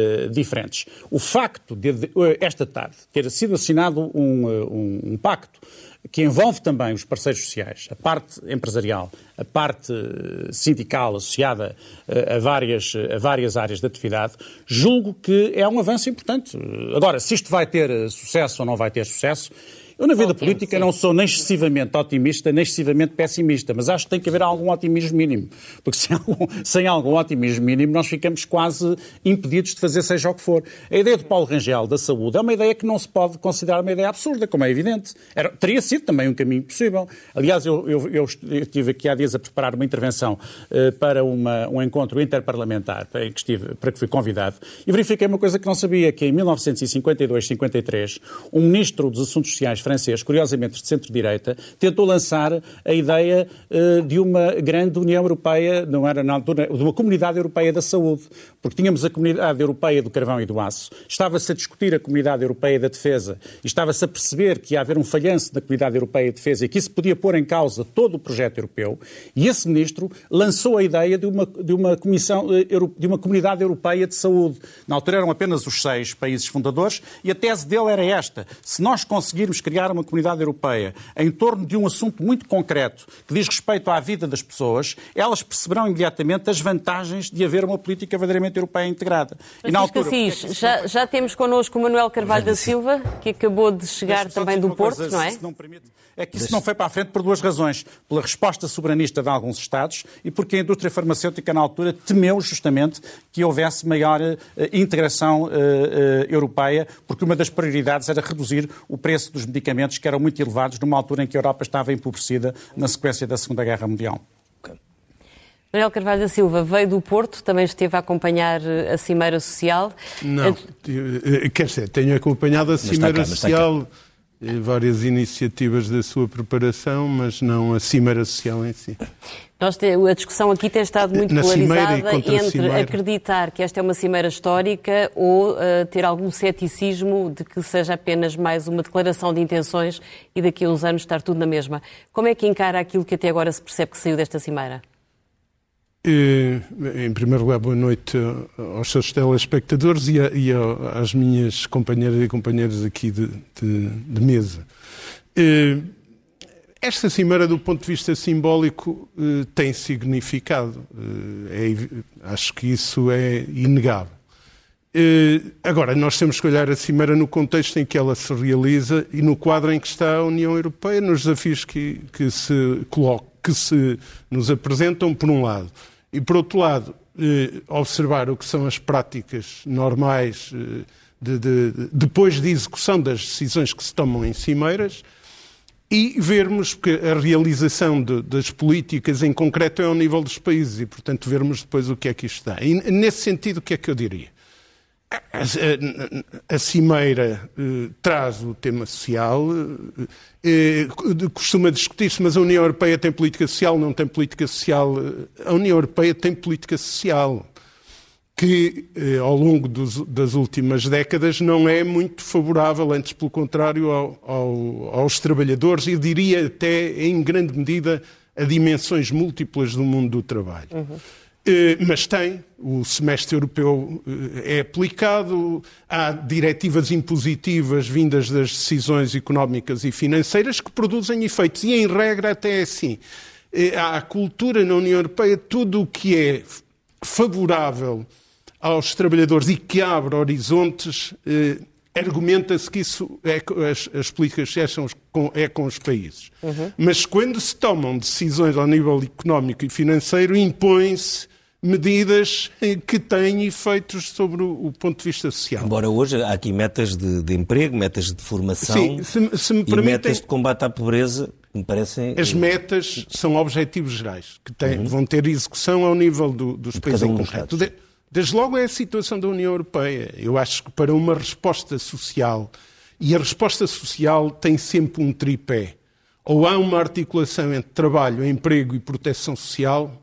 eh, diferentes. O facto de, de, eh, esta tarde ter sido assinado um, eh, um, um pacto que envolve também os parceiros sociais, a parte empresarial, a parte sindical associada a várias, a várias áreas de atividade, julgo que é um avanço importante. Agora, se isto vai ter sucesso ou não vai ter sucesso, eu, na vida política, não sou nem excessivamente otimista, nem excessivamente pessimista, mas acho que tem que haver algum otimismo mínimo. Porque sem algum, sem algum otimismo mínimo, nós ficamos quase impedidos de fazer seja o que for. A ideia do Paulo Rangel da saúde é uma ideia que não se pode considerar uma ideia absurda, como é evidente. Era, teria sido também um caminho possível. Aliás, eu, eu, eu estive aqui há dias a preparar uma intervenção uh, para uma, um encontro interparlamentar para que, estive, para que fui convidado e verifiquei uma coisa que não sabia, que em 1952-53, um ministro dos Assuntos Sociais francês, curiosamente de centro-direita, tentou lançar a ideia uh, de uma grande União Europeia, não era na altura, de uma Comunidade Europeia da Saúde, porque tínhamos a Comunidade Europeia do Carvão e do Aço, estava-se a discutir a Comunidade Europeia da Defesa, e estava-se a perceber que ia haver um falhanço da Comunidade Europeia de Defesa e que isso podia pôr em causa todo o projeto europeu, e esse ministro lançou a ideia de uma, de uma, comissão, eh, de uma Comunidade Europeia de Saúde. Na altura eram apenas os seis países fundadores, e a tese dele era esta: se nós conseguirmos criar criar uma comunidade europeia em torno de um assunto muito concreto que diz respeito à vida das pessoas, elas perceberão imediatamente as vantagens de haver uma política verdadeiramente europeia integrada. e na altura, Assis, é já, já temos connosco o Manuel Carvalho da Silva, que acabou de chegar também do Porto, coisa, não é? Não permite, é que isso não foi para a frente por duas razões. Pela resposta soberanista de alguns Estados e porque a indústria farmacêutica, na altura, temeu justamente que houvesse maior uh, integração uh, uh, europeia, porque uma das prioridades era reduzir o preço dos medicamentos medicamentos que eram muito elevados numa altura em que a Europa estava empobrecida na sequência da Segunda Guerra Mundial. Manuel Carvalho da Silva veio do Porto, também esteve a acompanhar eh, a Cimeira Social. Não, eh, quer dizer, tenho acompanhado a Cimeira cá, Social, várias iniciativas da sua preparação, mas não a Cimeira Social em si. Nós te, a discussão aqui tem estado muito Na polarizada entre acreditar que esta é uma cimeira histórica ou uh, ter algum ceticismo de que seja apenas mais uma declaração de intenções e daqui a uns anos estar tudo na mesma. Como é que encara aquilo que até agora se percebe que saiu desta cimeira? Eh, em primeiro lugar, boa noite aos seus telespectadores e, a, e às minhas companheiras e companheiros aqui de, de, de mesa. Eh, esta cimeira, do ponto de vista simbólico, eh, tem significado. É, acho que isso é inegável. Eh, agora, nós temos que olhar a Cimeira no contexto em que ela se realiza e no quadro em que está a União Europeia, nos desafios que, que se que se nos apresentam, por um lado. E, por outro lado, eh, observar o que são as práticas normais eh, de, de, depois de execução das decisões que se tomam em cimeiras e vermos que a realização de, das políticas em concreto é ao nível dos países e, portanto, vermos depois o que é que isto dá. E, nesse sentido, o que é que eu diria? A, a, a Cimeira eh, traz o tema social, eh, eh, costuma discutir-se, mas a União Europeia tem política social, não tem política social. A União Europeia tem política social, que eh, ao longo dos, das últimas décadas não é muito favorável, antes pelo contrário, ao, ao, aos trabalhadores e diria até em grande medida a dimensões múltiplas do mundo do trabalho. Uhum. Eh, mas tem, o semestre europeu eh, é aplicado, há diretivas impositivas vindas das decisões económicas e financeiras que produzem efeitos, e em regra até é assim. Eh, há a cultura na União Europeia, tudo o que é favorável aos trabalhadores e que abre horizontes, argumenta-se que isso é, as, as políticas são com, é com os países. Uhum. Mas quando se tomam decisões ao nível económico e financeiro, impõe-se medidas que têm efeitos sobre o, o, ponto de vista social. Embora hoje há aqui metas de, de emprego, metas de formação Sim, se, se me permitem, e metas de combate à pobreza, me parecem... As metas são objetivos gerais, que têm, uhum. vão ter execução ao nível do, dos de países um em concreto. De, desde logo é a situação da União Europeia. Eu acho que para uma resposta social, e a resposta social tem sempre um tripé, ou há uma articulação entre trabalho, emprego e proteção social,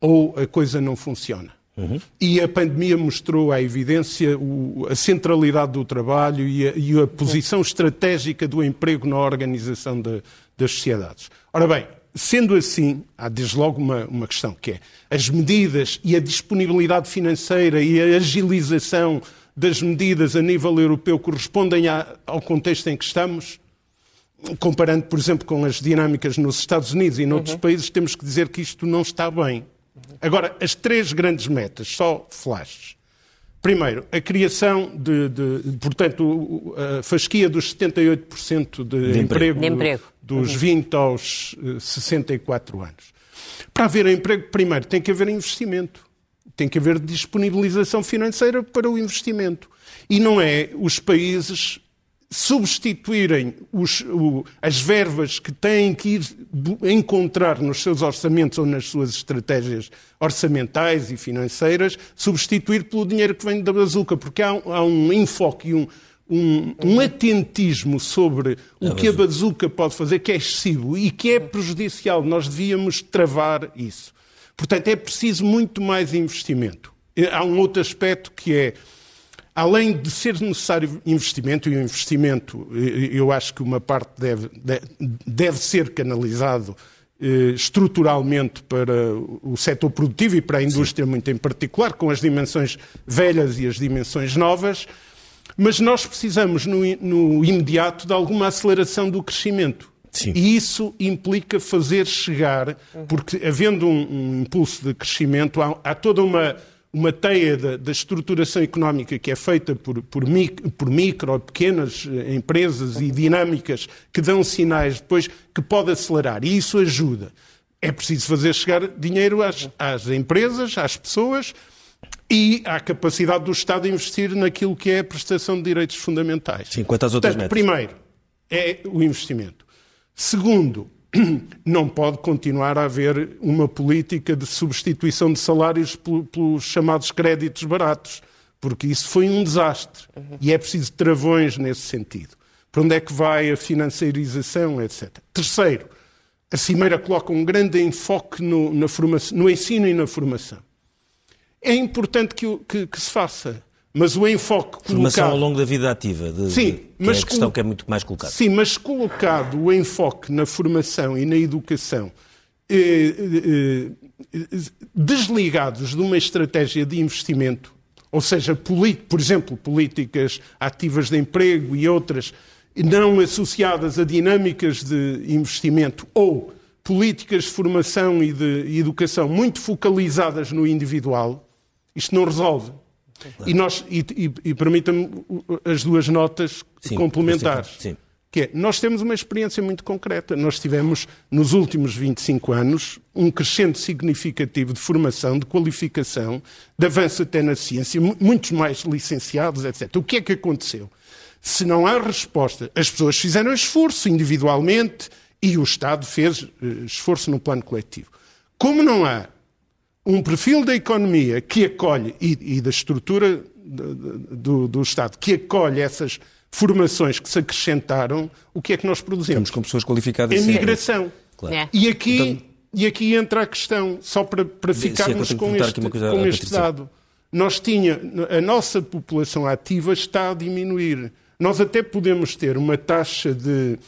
ou a coisa não funciona. Uhum. E a pandemia mostrou à evidência o, a centralidade do trabalho e a, e a posição estratégica do emprego na organização de, das sociedades. Ora bem, sendo assim, há desde logo uma, uma questão que é as medidas e a disponibilidade financeira e a agilização das medidas a nível europeu correspondem a, ao contexto em que estamos? Comparando, por exemplo, com as dinâmicas nos Estados Unidos e noutros uhum. países, temos que dizer que isto não está bem. Agora, as três grandes metas, só flashes. Primeiro, a criação de, de portanto, a fasquia dos 78% de, de emprego, de emprego dos 20 aos 64 eh, anos. Para haver emprego, primeiro, tem que haver investimento. Tem que haver disponibilização financeira para o investimento. E não é os países substituírem os, o, as verbas que têm que ir encontrar nos seus orçamentos ou nas suas estratégias orçamentais e financeiras, substituir pelo dinheiro que vem da bazuca, porque há, há um enfoque e um, um, um, atentismo sobre o que a bazuca pode fazer que é excessivo e que é prejudicial. Nós devíamos travar isso. Portanto, é preciso muito mais investimento. Há um outro aspecto que é além de ser necessário investimento, e o investimento, eu acho que uma parte deve, deve ser canalizado eh, estruturalmente para o setor produtivo e para a indústria Sim. muito em particular, com as dimensões velhas e as dimensões novas, mas nós precisamos no, no imediato de alguma aceleração do crescimento. Sim. E isso implica fazer chegar, porque havendo um, um impulso de crescimento, há, há toda uma uma teia da, da, estruturação económica que é feita por, por, micro, por micro pequenas eh, empresas e dinâmicas que dão sinais depois que pode acelerar. E isso ajuda. É preciso fazer chegar dinheiro às, às empresas, às pessoas e à capacidade do Estado de investir naquilo que é a prestação de direitos fundamentais. Sim, quanto às outras Portanto, metas? Primeiro, é o investimento. Segundo, não pode continuar a haver uma política de substituição de salários pelos chamados créditos baratos, porque isso foi um desastre. Uhum. E é preciso travões nesse sentido. Para onde é que vai a financiarização, etc. Terceiro, a Cimeira coloca um grande enfoque no, na formação, no ensino e na formação. É importante que, que, que se faça. Mas o enfoque Formação colocado... ao longo da vida ativa, de, sim, de, que mas é a questão que é muito mais colocada. Sim, mas colocado o enfoque na formação e na educação eh, eh, desligados de uma estratégia de investimento, ou seja, por exemplo, políticas ativas de emprego e outras não associadas a dinâmicas de investimento ou políticas de formação e de educação muito focalizadas no individual, isto não resolve. E, nós, e, e, e permita-me as duas notas sim, complementares. Sim. Que é, nós temos uma experiência muito concreta. Nós tivemos, nos últimos 25 anos, um crescente significativo de formação, de qualificação, de avanço até na ciência, muitos mais licenciados, etc. O que é que aconteceu? Se não há resposta, as pessoas fizeram esforço individualmente e o Estado fez eh, esforço no plano coletivo. Como não há um perfil da economia que acolhe e, e da estrutura do, do, do, Estado que acolhe essas formações que se acrescentaram, o que é que nós produzimos? Estamos com pessoas qualificadas. É migração. Claro. É. E, aqui, então, e aqui entra a questão, só para, para ficarmos sim, com este, com este dado. Nós tinha, a nossa população ativa está a diminuir. Nós até podemos ter uma taxa de,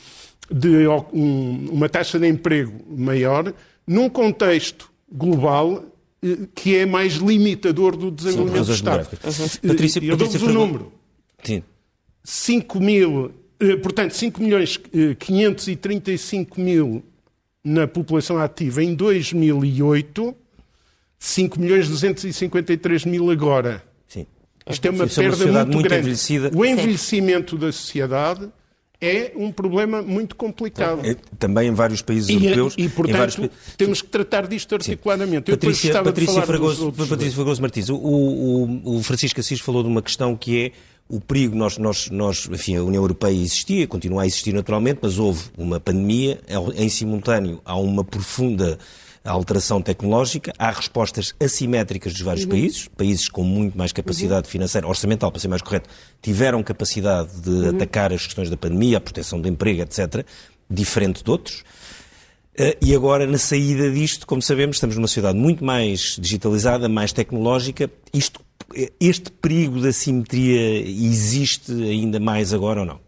de um, uma taxa de emprego maior num contexto global que é mais limitador do desenvolvimento Sim, do Estado. Uhum. Patrícia, Eu dou-vos o um número. Sim. 5 mil, eh, portanto, 5 milhões 535 eh, mil na população ativa em 2008, 5 milhões 253 mil agora. Sim. Isto é uma Sim, perda é uma muito, muito grande. Envelhecida. O envelhecimento Sim. da sociedade é um problema muito complicado. É, também em vários países e, europeus. E, portanto, temos que tratar disto articuladamente. Eu Patrícia, Patrícia, Fragoso, Patrícia Fragoso Martins, o, o, o Francisco Assis falou de uma questão que é o perigo, nós, nós, nós, enfim, a União Europeia existia, continua a existir naturalmente, mas houve uma pandemia, em simultâneo há uma profunda alteração tecnológica, há respostas assimétricas dos vários uhum. países, países com muito mais capacidade uhum. financeira, orçamental, para ser mais correto, tiveram capacidade de uhum. atacar as questões da pandemia, a proteção do emprego, etc., diferente de outros. Uh, e agora, na saída disto, como sabemos, estamos numa sociedade muito mais digitalizada, mais tecnológica. Isto, este perigo da simetria existe ainda mais agora ou não?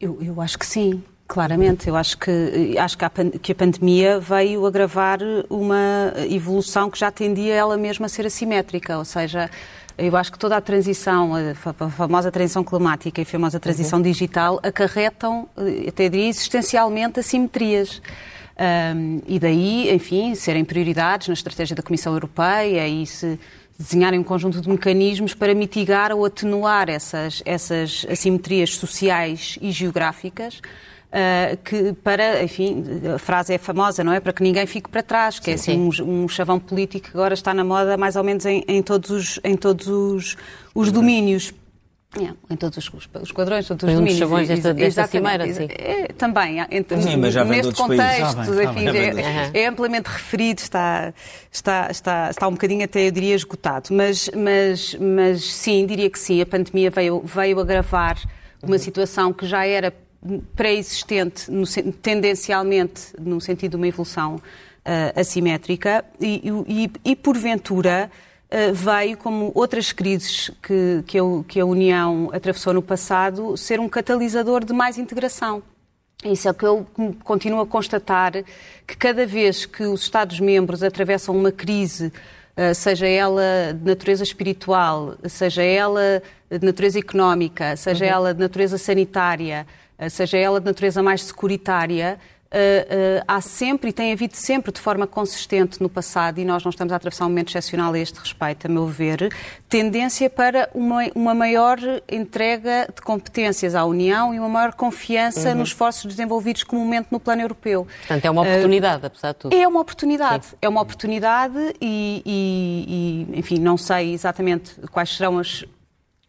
Eu, eu acho que sim. Claramente, eu acho que, acho que a, que a pandemia veio agravar uma evolução que já tendia ela mesma a ser assimétrica, ou seja, eu acho que toda a transição, a famosa transição climática e a famosa transição uhum. digital acarretam, eh, até diria, existencialmente assimetrias. Um, e daí, enfim, serem prioridades na estratégia da Comissão Europeia e se desenharem um conjunto de mecanismos para mitigar ou atenuar essas, essas assimetrias sociais e geográficas Uh, que para, enfim, a frase é famosa, não é? Para que ninguém fique para trás, que sim, é assim um, um, chavão político que agora está na moda mais ou menos em, em todos os, em todos os, os domínios. É, em todos os, os quadrões, todos os domínios. chavões desta, desta cimeira, sim. É, também, entre, sim, mas já neste contexto, enfim, é, é, amplamente referido, está, está, está, está um bocadinho até, eu diria, esgotado. Mas, mas, mas sim, diria que sim, a pandemia veio, veio agravar uma uhum. situação que já era pré-existente, tendencialmente, no sentido de uma evolução uh, assimétrica, e, e, e porventura uh, veio, como outras crises que, que, a, que a União atravessou no passado, ser um catalisador de mais integração. Isso é o que eu continuo a constatar, que cada vez que os Estados-membros atravessam uma crise, uh, seja ela de natureza espiritual, seja ela de natureza económica, seja uhum. ela de natureza sanitária, eh, seja ela de natureza mais securitária, Uh, uh, há sempre e tem havido sempre de forma consistente no passado, e nós não estamos a atravessar um momento excepcional a este respeito, a meu ver, tendência para uma, uma maior entrega de competências à União e uma maior confiança uhum. nos esforços desenvolvidos comumente no plano europeu. Portanto, é uma oportunidade, uh, apesar de tudo. É uma oportunidade. Sim. É uma oportunidade e, e, e, enfim, não sei exatamente quais serão as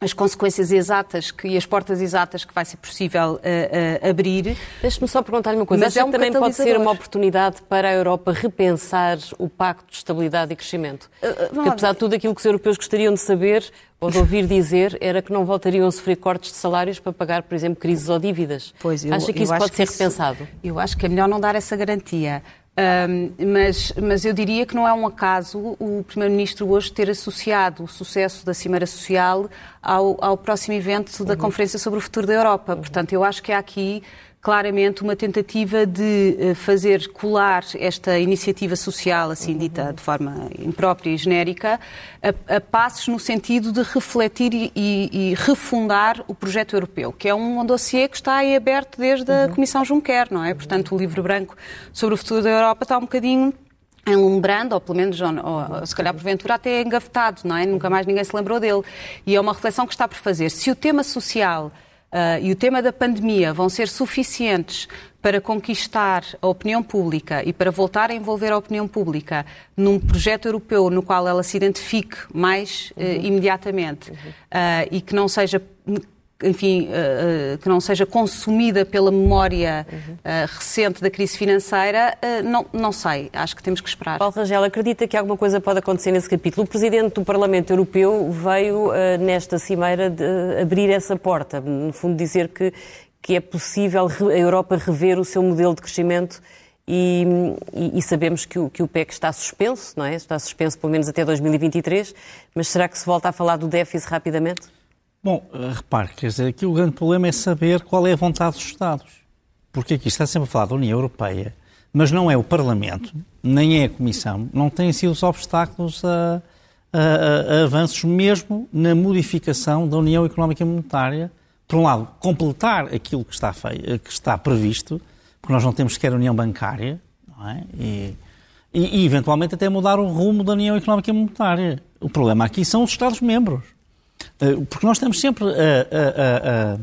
as consequências exatas que, e as portas exatas que vai ser possível uh, uh, abrir. Deixe-me só perguntar-lhe uma coisa. Mas é um também pode ser uma oportunidade para a Europa repensar o Pacto de Estabilidade e Crescimento? Uh, Porque, apesar de tudo aquilo que os europeus gostariam de saber ou de ouvir dizer, era que não voltariam a sofrer cortes de salários para pagar, por exemplo, crises ou dívidas. Pois, eu, Acha que isso pode ser isso, repensado? Eu acho que é melhor não dar essa garantia. Um, mas, mas eu diria que não é um acaso o Primeiro-Ministro hoje ter associado o sucesso da Cimeira Social ao, ao próximo evento da uhum. Conferência sobre o Futuro da Europa. Uhum. Portanto, eu acho que há aqui claramente uma tentativa de eh, fazer colar esta iniciativa social, assim dita de forma imprópria e genérica, a, a passos no sentido de refletir e, e, refundar o projeto europeu, que é um dossiê que está aí aberto desde a Comissão Juncker, não é? Portanto, o livro branco sobre o futuro da Europa está um bocadinho enlumbrando, ou pelo menos, ou, ou, se calhar porventura até engavetado, não é? Nunca mais ninguém se lembrou dele. E é uma reflexão que está por fazer. Se o tema social uh, e o tema da pandemia vão ser suficientes para conquistar a opinião pública e para voltar a envolver a opinião pública num projeto europeu no qual ela se identifique mais uh, imediatamente. Uh, e que não seja enfim, uh, que não seja consumida pela memória uh, recente da crise financeira, não, não sei. Acho que temos que esperar. Paulo Rangel, acredita que alguma coisa pode acontecer nesse capítulo? O Presidente do Parlamento Europeu veio nesta cimeira abrir essa porta, no fundo dizer que, que é possível a Europa rever o seu modelo de crescimento e, e, e, sabemos que o, que o PEC está suspenso, não é? Está suspenso pelo menos até 2023, mas será que se volta a falar do déficit rapidamente? Bom, eh, repare, quer dizer, aqui o grande problema é saber qual é a vontade dos Estados. Porque aqui está sempre a falar da União Europeia, mas não é o Parlamento, nem é a Comissão, não têm sido os obstáculos a, a, a, a avanços mesmo na modificação da União Económica e Monetária. Por um lado, completar aquilo que está, feio, que está previsto, porque nós não temos sequer União Bancária, não é? E, e, e, eventualmente até mudar o rumo da União Económica e Monetária. O problema aqui são os Estados-membros. Eh, porque nós estamos sempre a, a,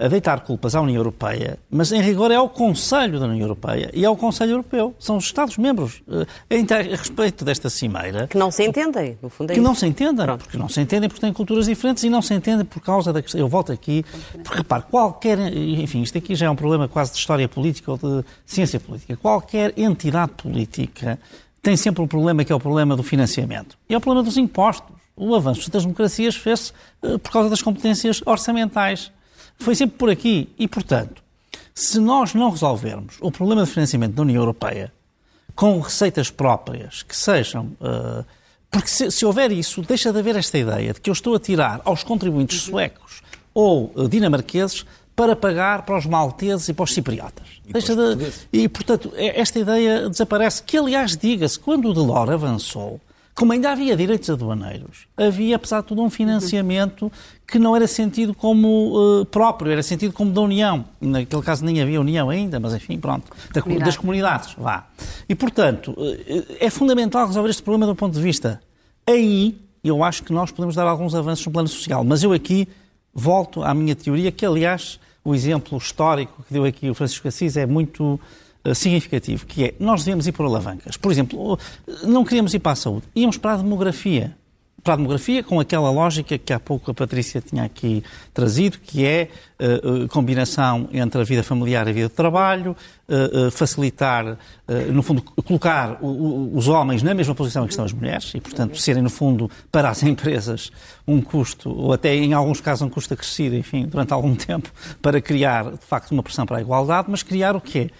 a, a, deitar culpas à União Europeia, mas em rigor é ao Conselho da União Europeia e ao Conselho Europeu. São os Estados-membros eh, a respeito desta cimeira. Que não se entendem, no fundo é Que isso. não se entendem, Pronto. porque não se entendem porque têm culturas diferentes e não se entendem por causa da questão. Eu volto aqui, porque repare, qualquer. Enfim, isto aqui já é um problema quase de história política ou de ciência política. Qualquer entidade política tem sempre um problema que é o problema do financiamento. E é o problema dos impostos o avanço das democracias fez-se uh, por causa das competências orçamentais. Foi sempre por aqui. E, portanto, se nós não resolvermos o problema de financiamento da União Europeia com receitas próprias que sejam. Uh, porque se, se, houver isso, deixa de haver esta ideia de que eu estou a tirar aos contribuintes suecos ou uh, dinamarqueses para pagar para os malteses e para os cipriotas. E, deixa de, e portanto, esta ideia desaparece. Que, aliás, diga-se, quando o Delors avançou, como ainda havia direitos aduaneiros, havia, apesar de tudo, um financiamento que não era sentido como uh, próprio, era sentido como da União. Naquele caso nem havia União ainda, mas enfim, pronto, da, das comunidades, vá. E, portanto, uh, é fundamental resolver este problema do ponto de vista. Aí, eu acho que nós podemos dar alguns avanços no plano social, mas eu aqui volto à minha teoria, que, aliás, o exemplo histórico que deu aqui o Francisco Assis é muito eh, significativo, que é nós devemos ir por alavancas. Por exemplo, não queríamos ir para a saúde, íamos para a demografia. Para a demografia, com aquela lógica que há pouco a Patrícia tinha aqui trazido, que é uh, combinação entre a vida familiar e a vida de trabalho, uh, uh, facilitar, no fundo, colocar os homens na mesma posição que estão as mulheres e, portanto, serem, no fundo, para as empresas um custo, ou até em alguns casos um custo acrescido, enfim, durante algum tempo, para criar, de facto, uma pressão para a igualdade, mas criar o quê?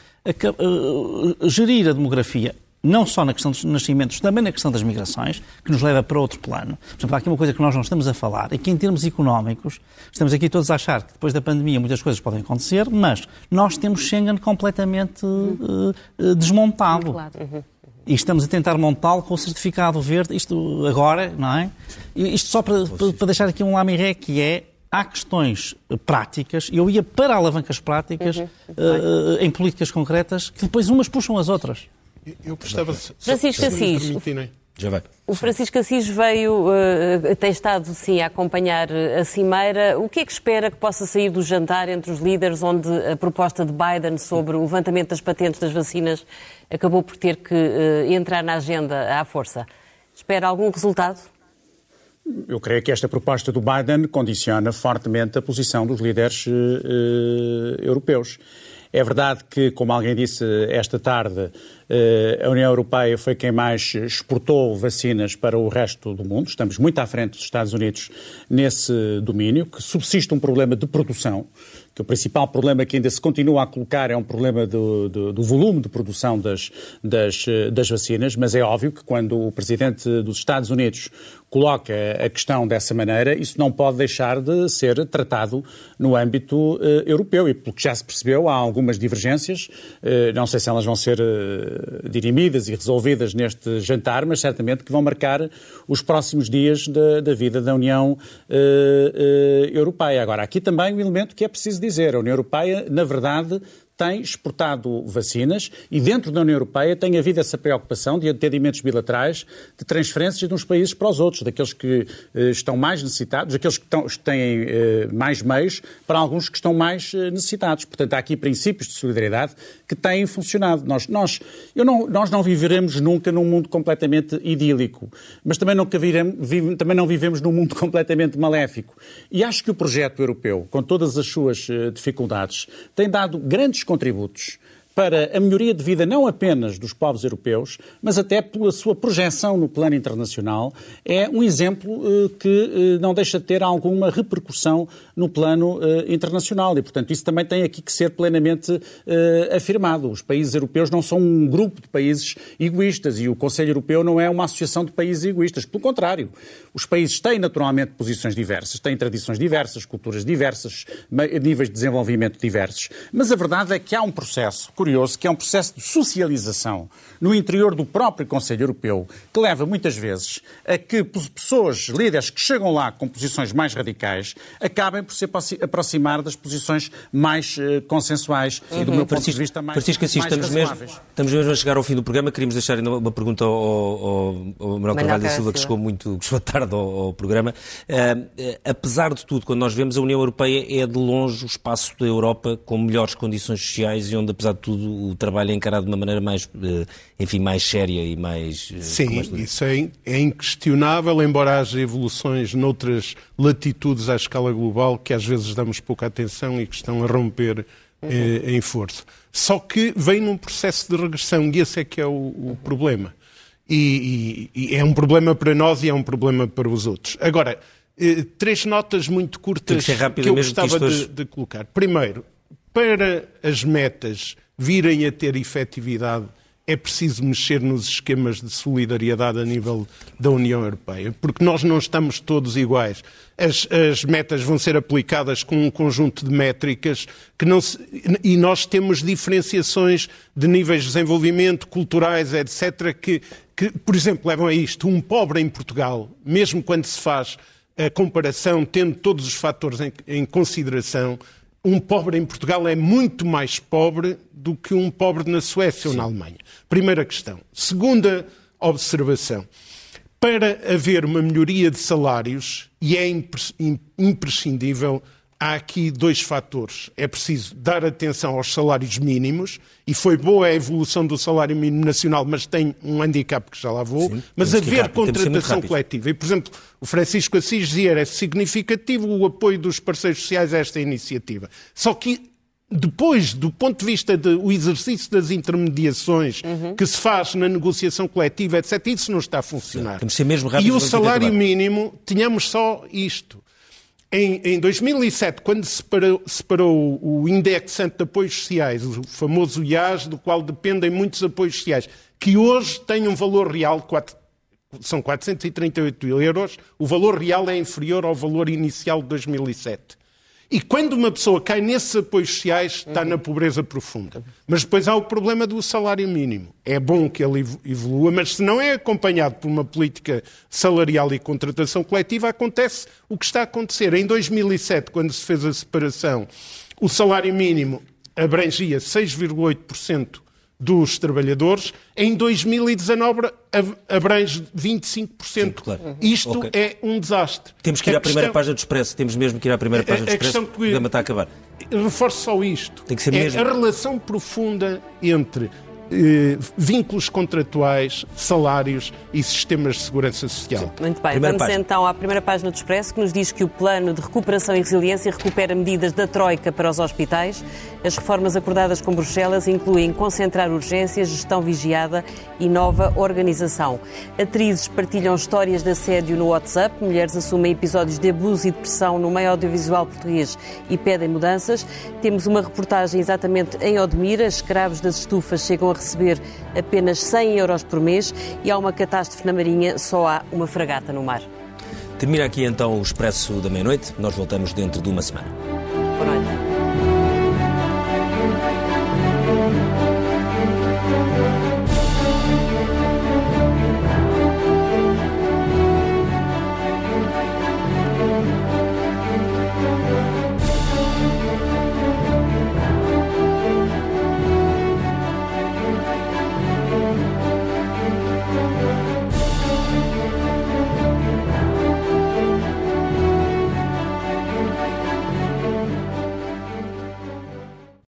Gerir a demografia não só na questão dos nascimentos, também na questão das migrações, que nos leva para outro plano. Por exemplo, há aqui uma coisa que nós não estamos a falar, é que em termos económicos, estamos aqui todos a achar que depois da pandemia muitas coisas podem acontecer, mas nós temos Schengen completamente uh, uh, desmontado. E estamos a tentar montá-lo com o certificado verde, isto agora, não é? Isto só para, para deixar aqui um lamiré que é há questões eh, práticas, e eu ia para alavancas práticas uhum. uh, em políticas concretas, que depois umas puxam as outras. Eu gostava de... Francisco Assis. Já vai. O Francisco Assis veio, uh, tem estado sim a acompanhar a cimeira. O que é que espera que possa sair do jantar entre os líderes, onde a proposta de Biden sobre o levantamento das patentes das vacinas acabou por ter que uh, entrar na agenda à força? Espera algum resultado? Eu creio que esta proposta do Biden condiciona fortemente a posição dos líderes uh, europeus. É verdade que, como alguém disse esta tarde, uh, a União Europeia foi quem mais exportou vacinas para o resto do mundo. Estamos muito à frente dos Estados Unidos nesse domínio, que subsiste um problema de produção que o principal problema que ainda se continua a colocar é um problema do, do, do volume de produção das, das, das, vacinas, mas é óbvio que quando o Presidente dos Estados Unidos coloca a questão dessa maneira, isso não pode deixar de ser tratado no âmbito uh, europeu. E pelo que já se percebeu, há algumas divergências, uh, não sei se elas vão ser uh, dirimidas e resolvidas neste jantar, mas certamente que vão marcar os próximos dias da, da vida da União Europeia. Agora, aqui também um elemento que é preciso dizer: a União Europeia, na verdade, tem exportado vacinas e dentro da União Europeia tem havido essa preocupação de atendimentos bilaterais, de transferências de uns países para os outros, daqueles que eh, estão mais necessitados, daqueles que estão, têm eh, mais meios, para alguns que estão mais eh, necessitados. Portanto, há aqui princípios de solidariedade que têm funcionado. Nós, nós, eu não, nós não viveremos nunca num mundo completamente idílico, mas também, nunca viremos, vive, também não vivemos num mundo completamente maléfico. E acho que o projeto europeu, com todas as suas dificuldades, tem dado grandes contributos para a melhoria de vida não apenas dos povos europeus, mas até pela sua projeção no plano internacional, é um exemplo eh, que eh, não deixa de ter alguma repercussão no plano eh, internacional. E, portanto, isso também tem aqui que ser plenamente afirmado. Os países europeus não são um grupo de países egoístas e o Conselho Europeu não é uma associação de países egoístas. Pelo contrário, os países têm naturalmente posições diversas, têm tradições diversas, culturas diversas, níveis de desenvolvimento diversos. Mas a verdade é que há um processo curioso, que é um processo de socialização no interior do próprio Conselho Europeu, que leva muitas vezes a que pessoas, líderes que chegam lá com posições mais radicais, acabem por se aproximar das posições mais uh, consensuais uhum. e, do meu ponto de vista, mais Francisco Assis, mais estamos mesmo, estamos mesmo a chegar ao fim do programa. Queríamos deixar ainda uma pergunta ao, ao, ao Manuel Carvalho da Silva, que chegou muito chegou tarde ao, ao programa. Uh, uh, apesar de tudo, quando nós vemos a União Europeia é de longe o espaço da Europa com melhores condições sociais e onde, apesar de tudo, o trabalho é encarado de uma maneira mais, eh, enfim, mais séria e mais... Eh, Sim, mais isso é, é inquestionável, embora haja evoluções noutras latitudes à escala global que às vezes damos pouca atenção e que estão a romper uhum. eh, em força. Só que vem num processo de regressão e esse é que é o, o problema. E, e, e, é um problema para nós e é um problema para os outros. Agora, eh, três notas muito curtas que, que, eu gostava hoje... de, de colocar. Primeiro, para as metas virem a ter efetividade, é preciso mexer nos esquemas de solidariedade a nível da União Europeia, porque nós não estamos todos iguais. As, as metas vão ser aplicadas com um conjunto de métricas que não se, e nós temos diferenciações de níveis de desenvolvimento, culturais, etc., que, que, por exemplo, levam a isto. Um pobre em Portugal, mesmo quando se faz a comparação, tendo todos os fatores em, em consideração, um pobre em Portugal é muito mais pobre do que um pobre na Suécia Sim. ou na Alemanha. Primeira questão. Segunda observação. Para haver uma melhoria de salários, e é imprescindível há aqui dois fatores. É preciso dar atenção aos salários mínimos, e foi boa a evolução do salário mínimo nacional, mas tem um handicap que já lá vou. Sim, mas haver rápido, contratação coletiva. E, por exemplo, o Francisco Assis dizia era significativo o apoio dos parceiros sociais a esta iniciativa. Só que depois, do ponto de vista do exercício das intermediações uhum. que se faz na negociação coletiva, etc., isso não está a funcionar. Sim, e o salário mínimo, tínhamos só isto. Em, em 2007, quando se separou, separou o indexante de apoios sociais, o famoso IAS, do qual dependem muitos apoios sociais, que hoje tem um valor real, são 438 euros, o valor real é inferior ao valor inicial de 2007. E quando uma pessoa cai nesses apoios sociais, está na pobreza profunda. Mas depois há o problema do salário mínimo. É bom que ele evolua, mas se não é acompanhado por uma política salarial e contratação coletiva, acontece o que está a acontecer. Em 2007, quando se fez a separação, o salário mínimo abrangia 6,8% dos trabalhadores, em 2019 abrange 25%. Sim, claro. Isto okay. é um desastre. Temos que ir à primeira questão... página do Expresso. Temos mesmo que ir à primeira página do Expresso. Que... O programa está a acabar. Reforço só isto. Tem que ser é mesmo. a relação profunda entre eh, vínculos contratuais, salários e sistemas de segurança social. Muito bem, primeira vamos página. então à primeira página do Expresso, que nos diz que o plano de recuperação e resiliência recupera medidas da Troika para os hospitais. As reformas acordadas com Bruxelas incluem concentrar urgências, gestão vigiada e nova organização. Atrizes partilham histórias de assédio no WhatsApp, mulheres assumem episódios de abuso e depressão no meio audiovisual português e pedem mudanças. Temos uma reportagem exatamente em Odmira, escravos das estufas chegam a receber apenas 100 euros por mês e há uma catástrofe na Marinha, só há uma fragata no mar. Termina aqui então o Expresso da Meia-Noite. Nós voltamos dentro de uma semana.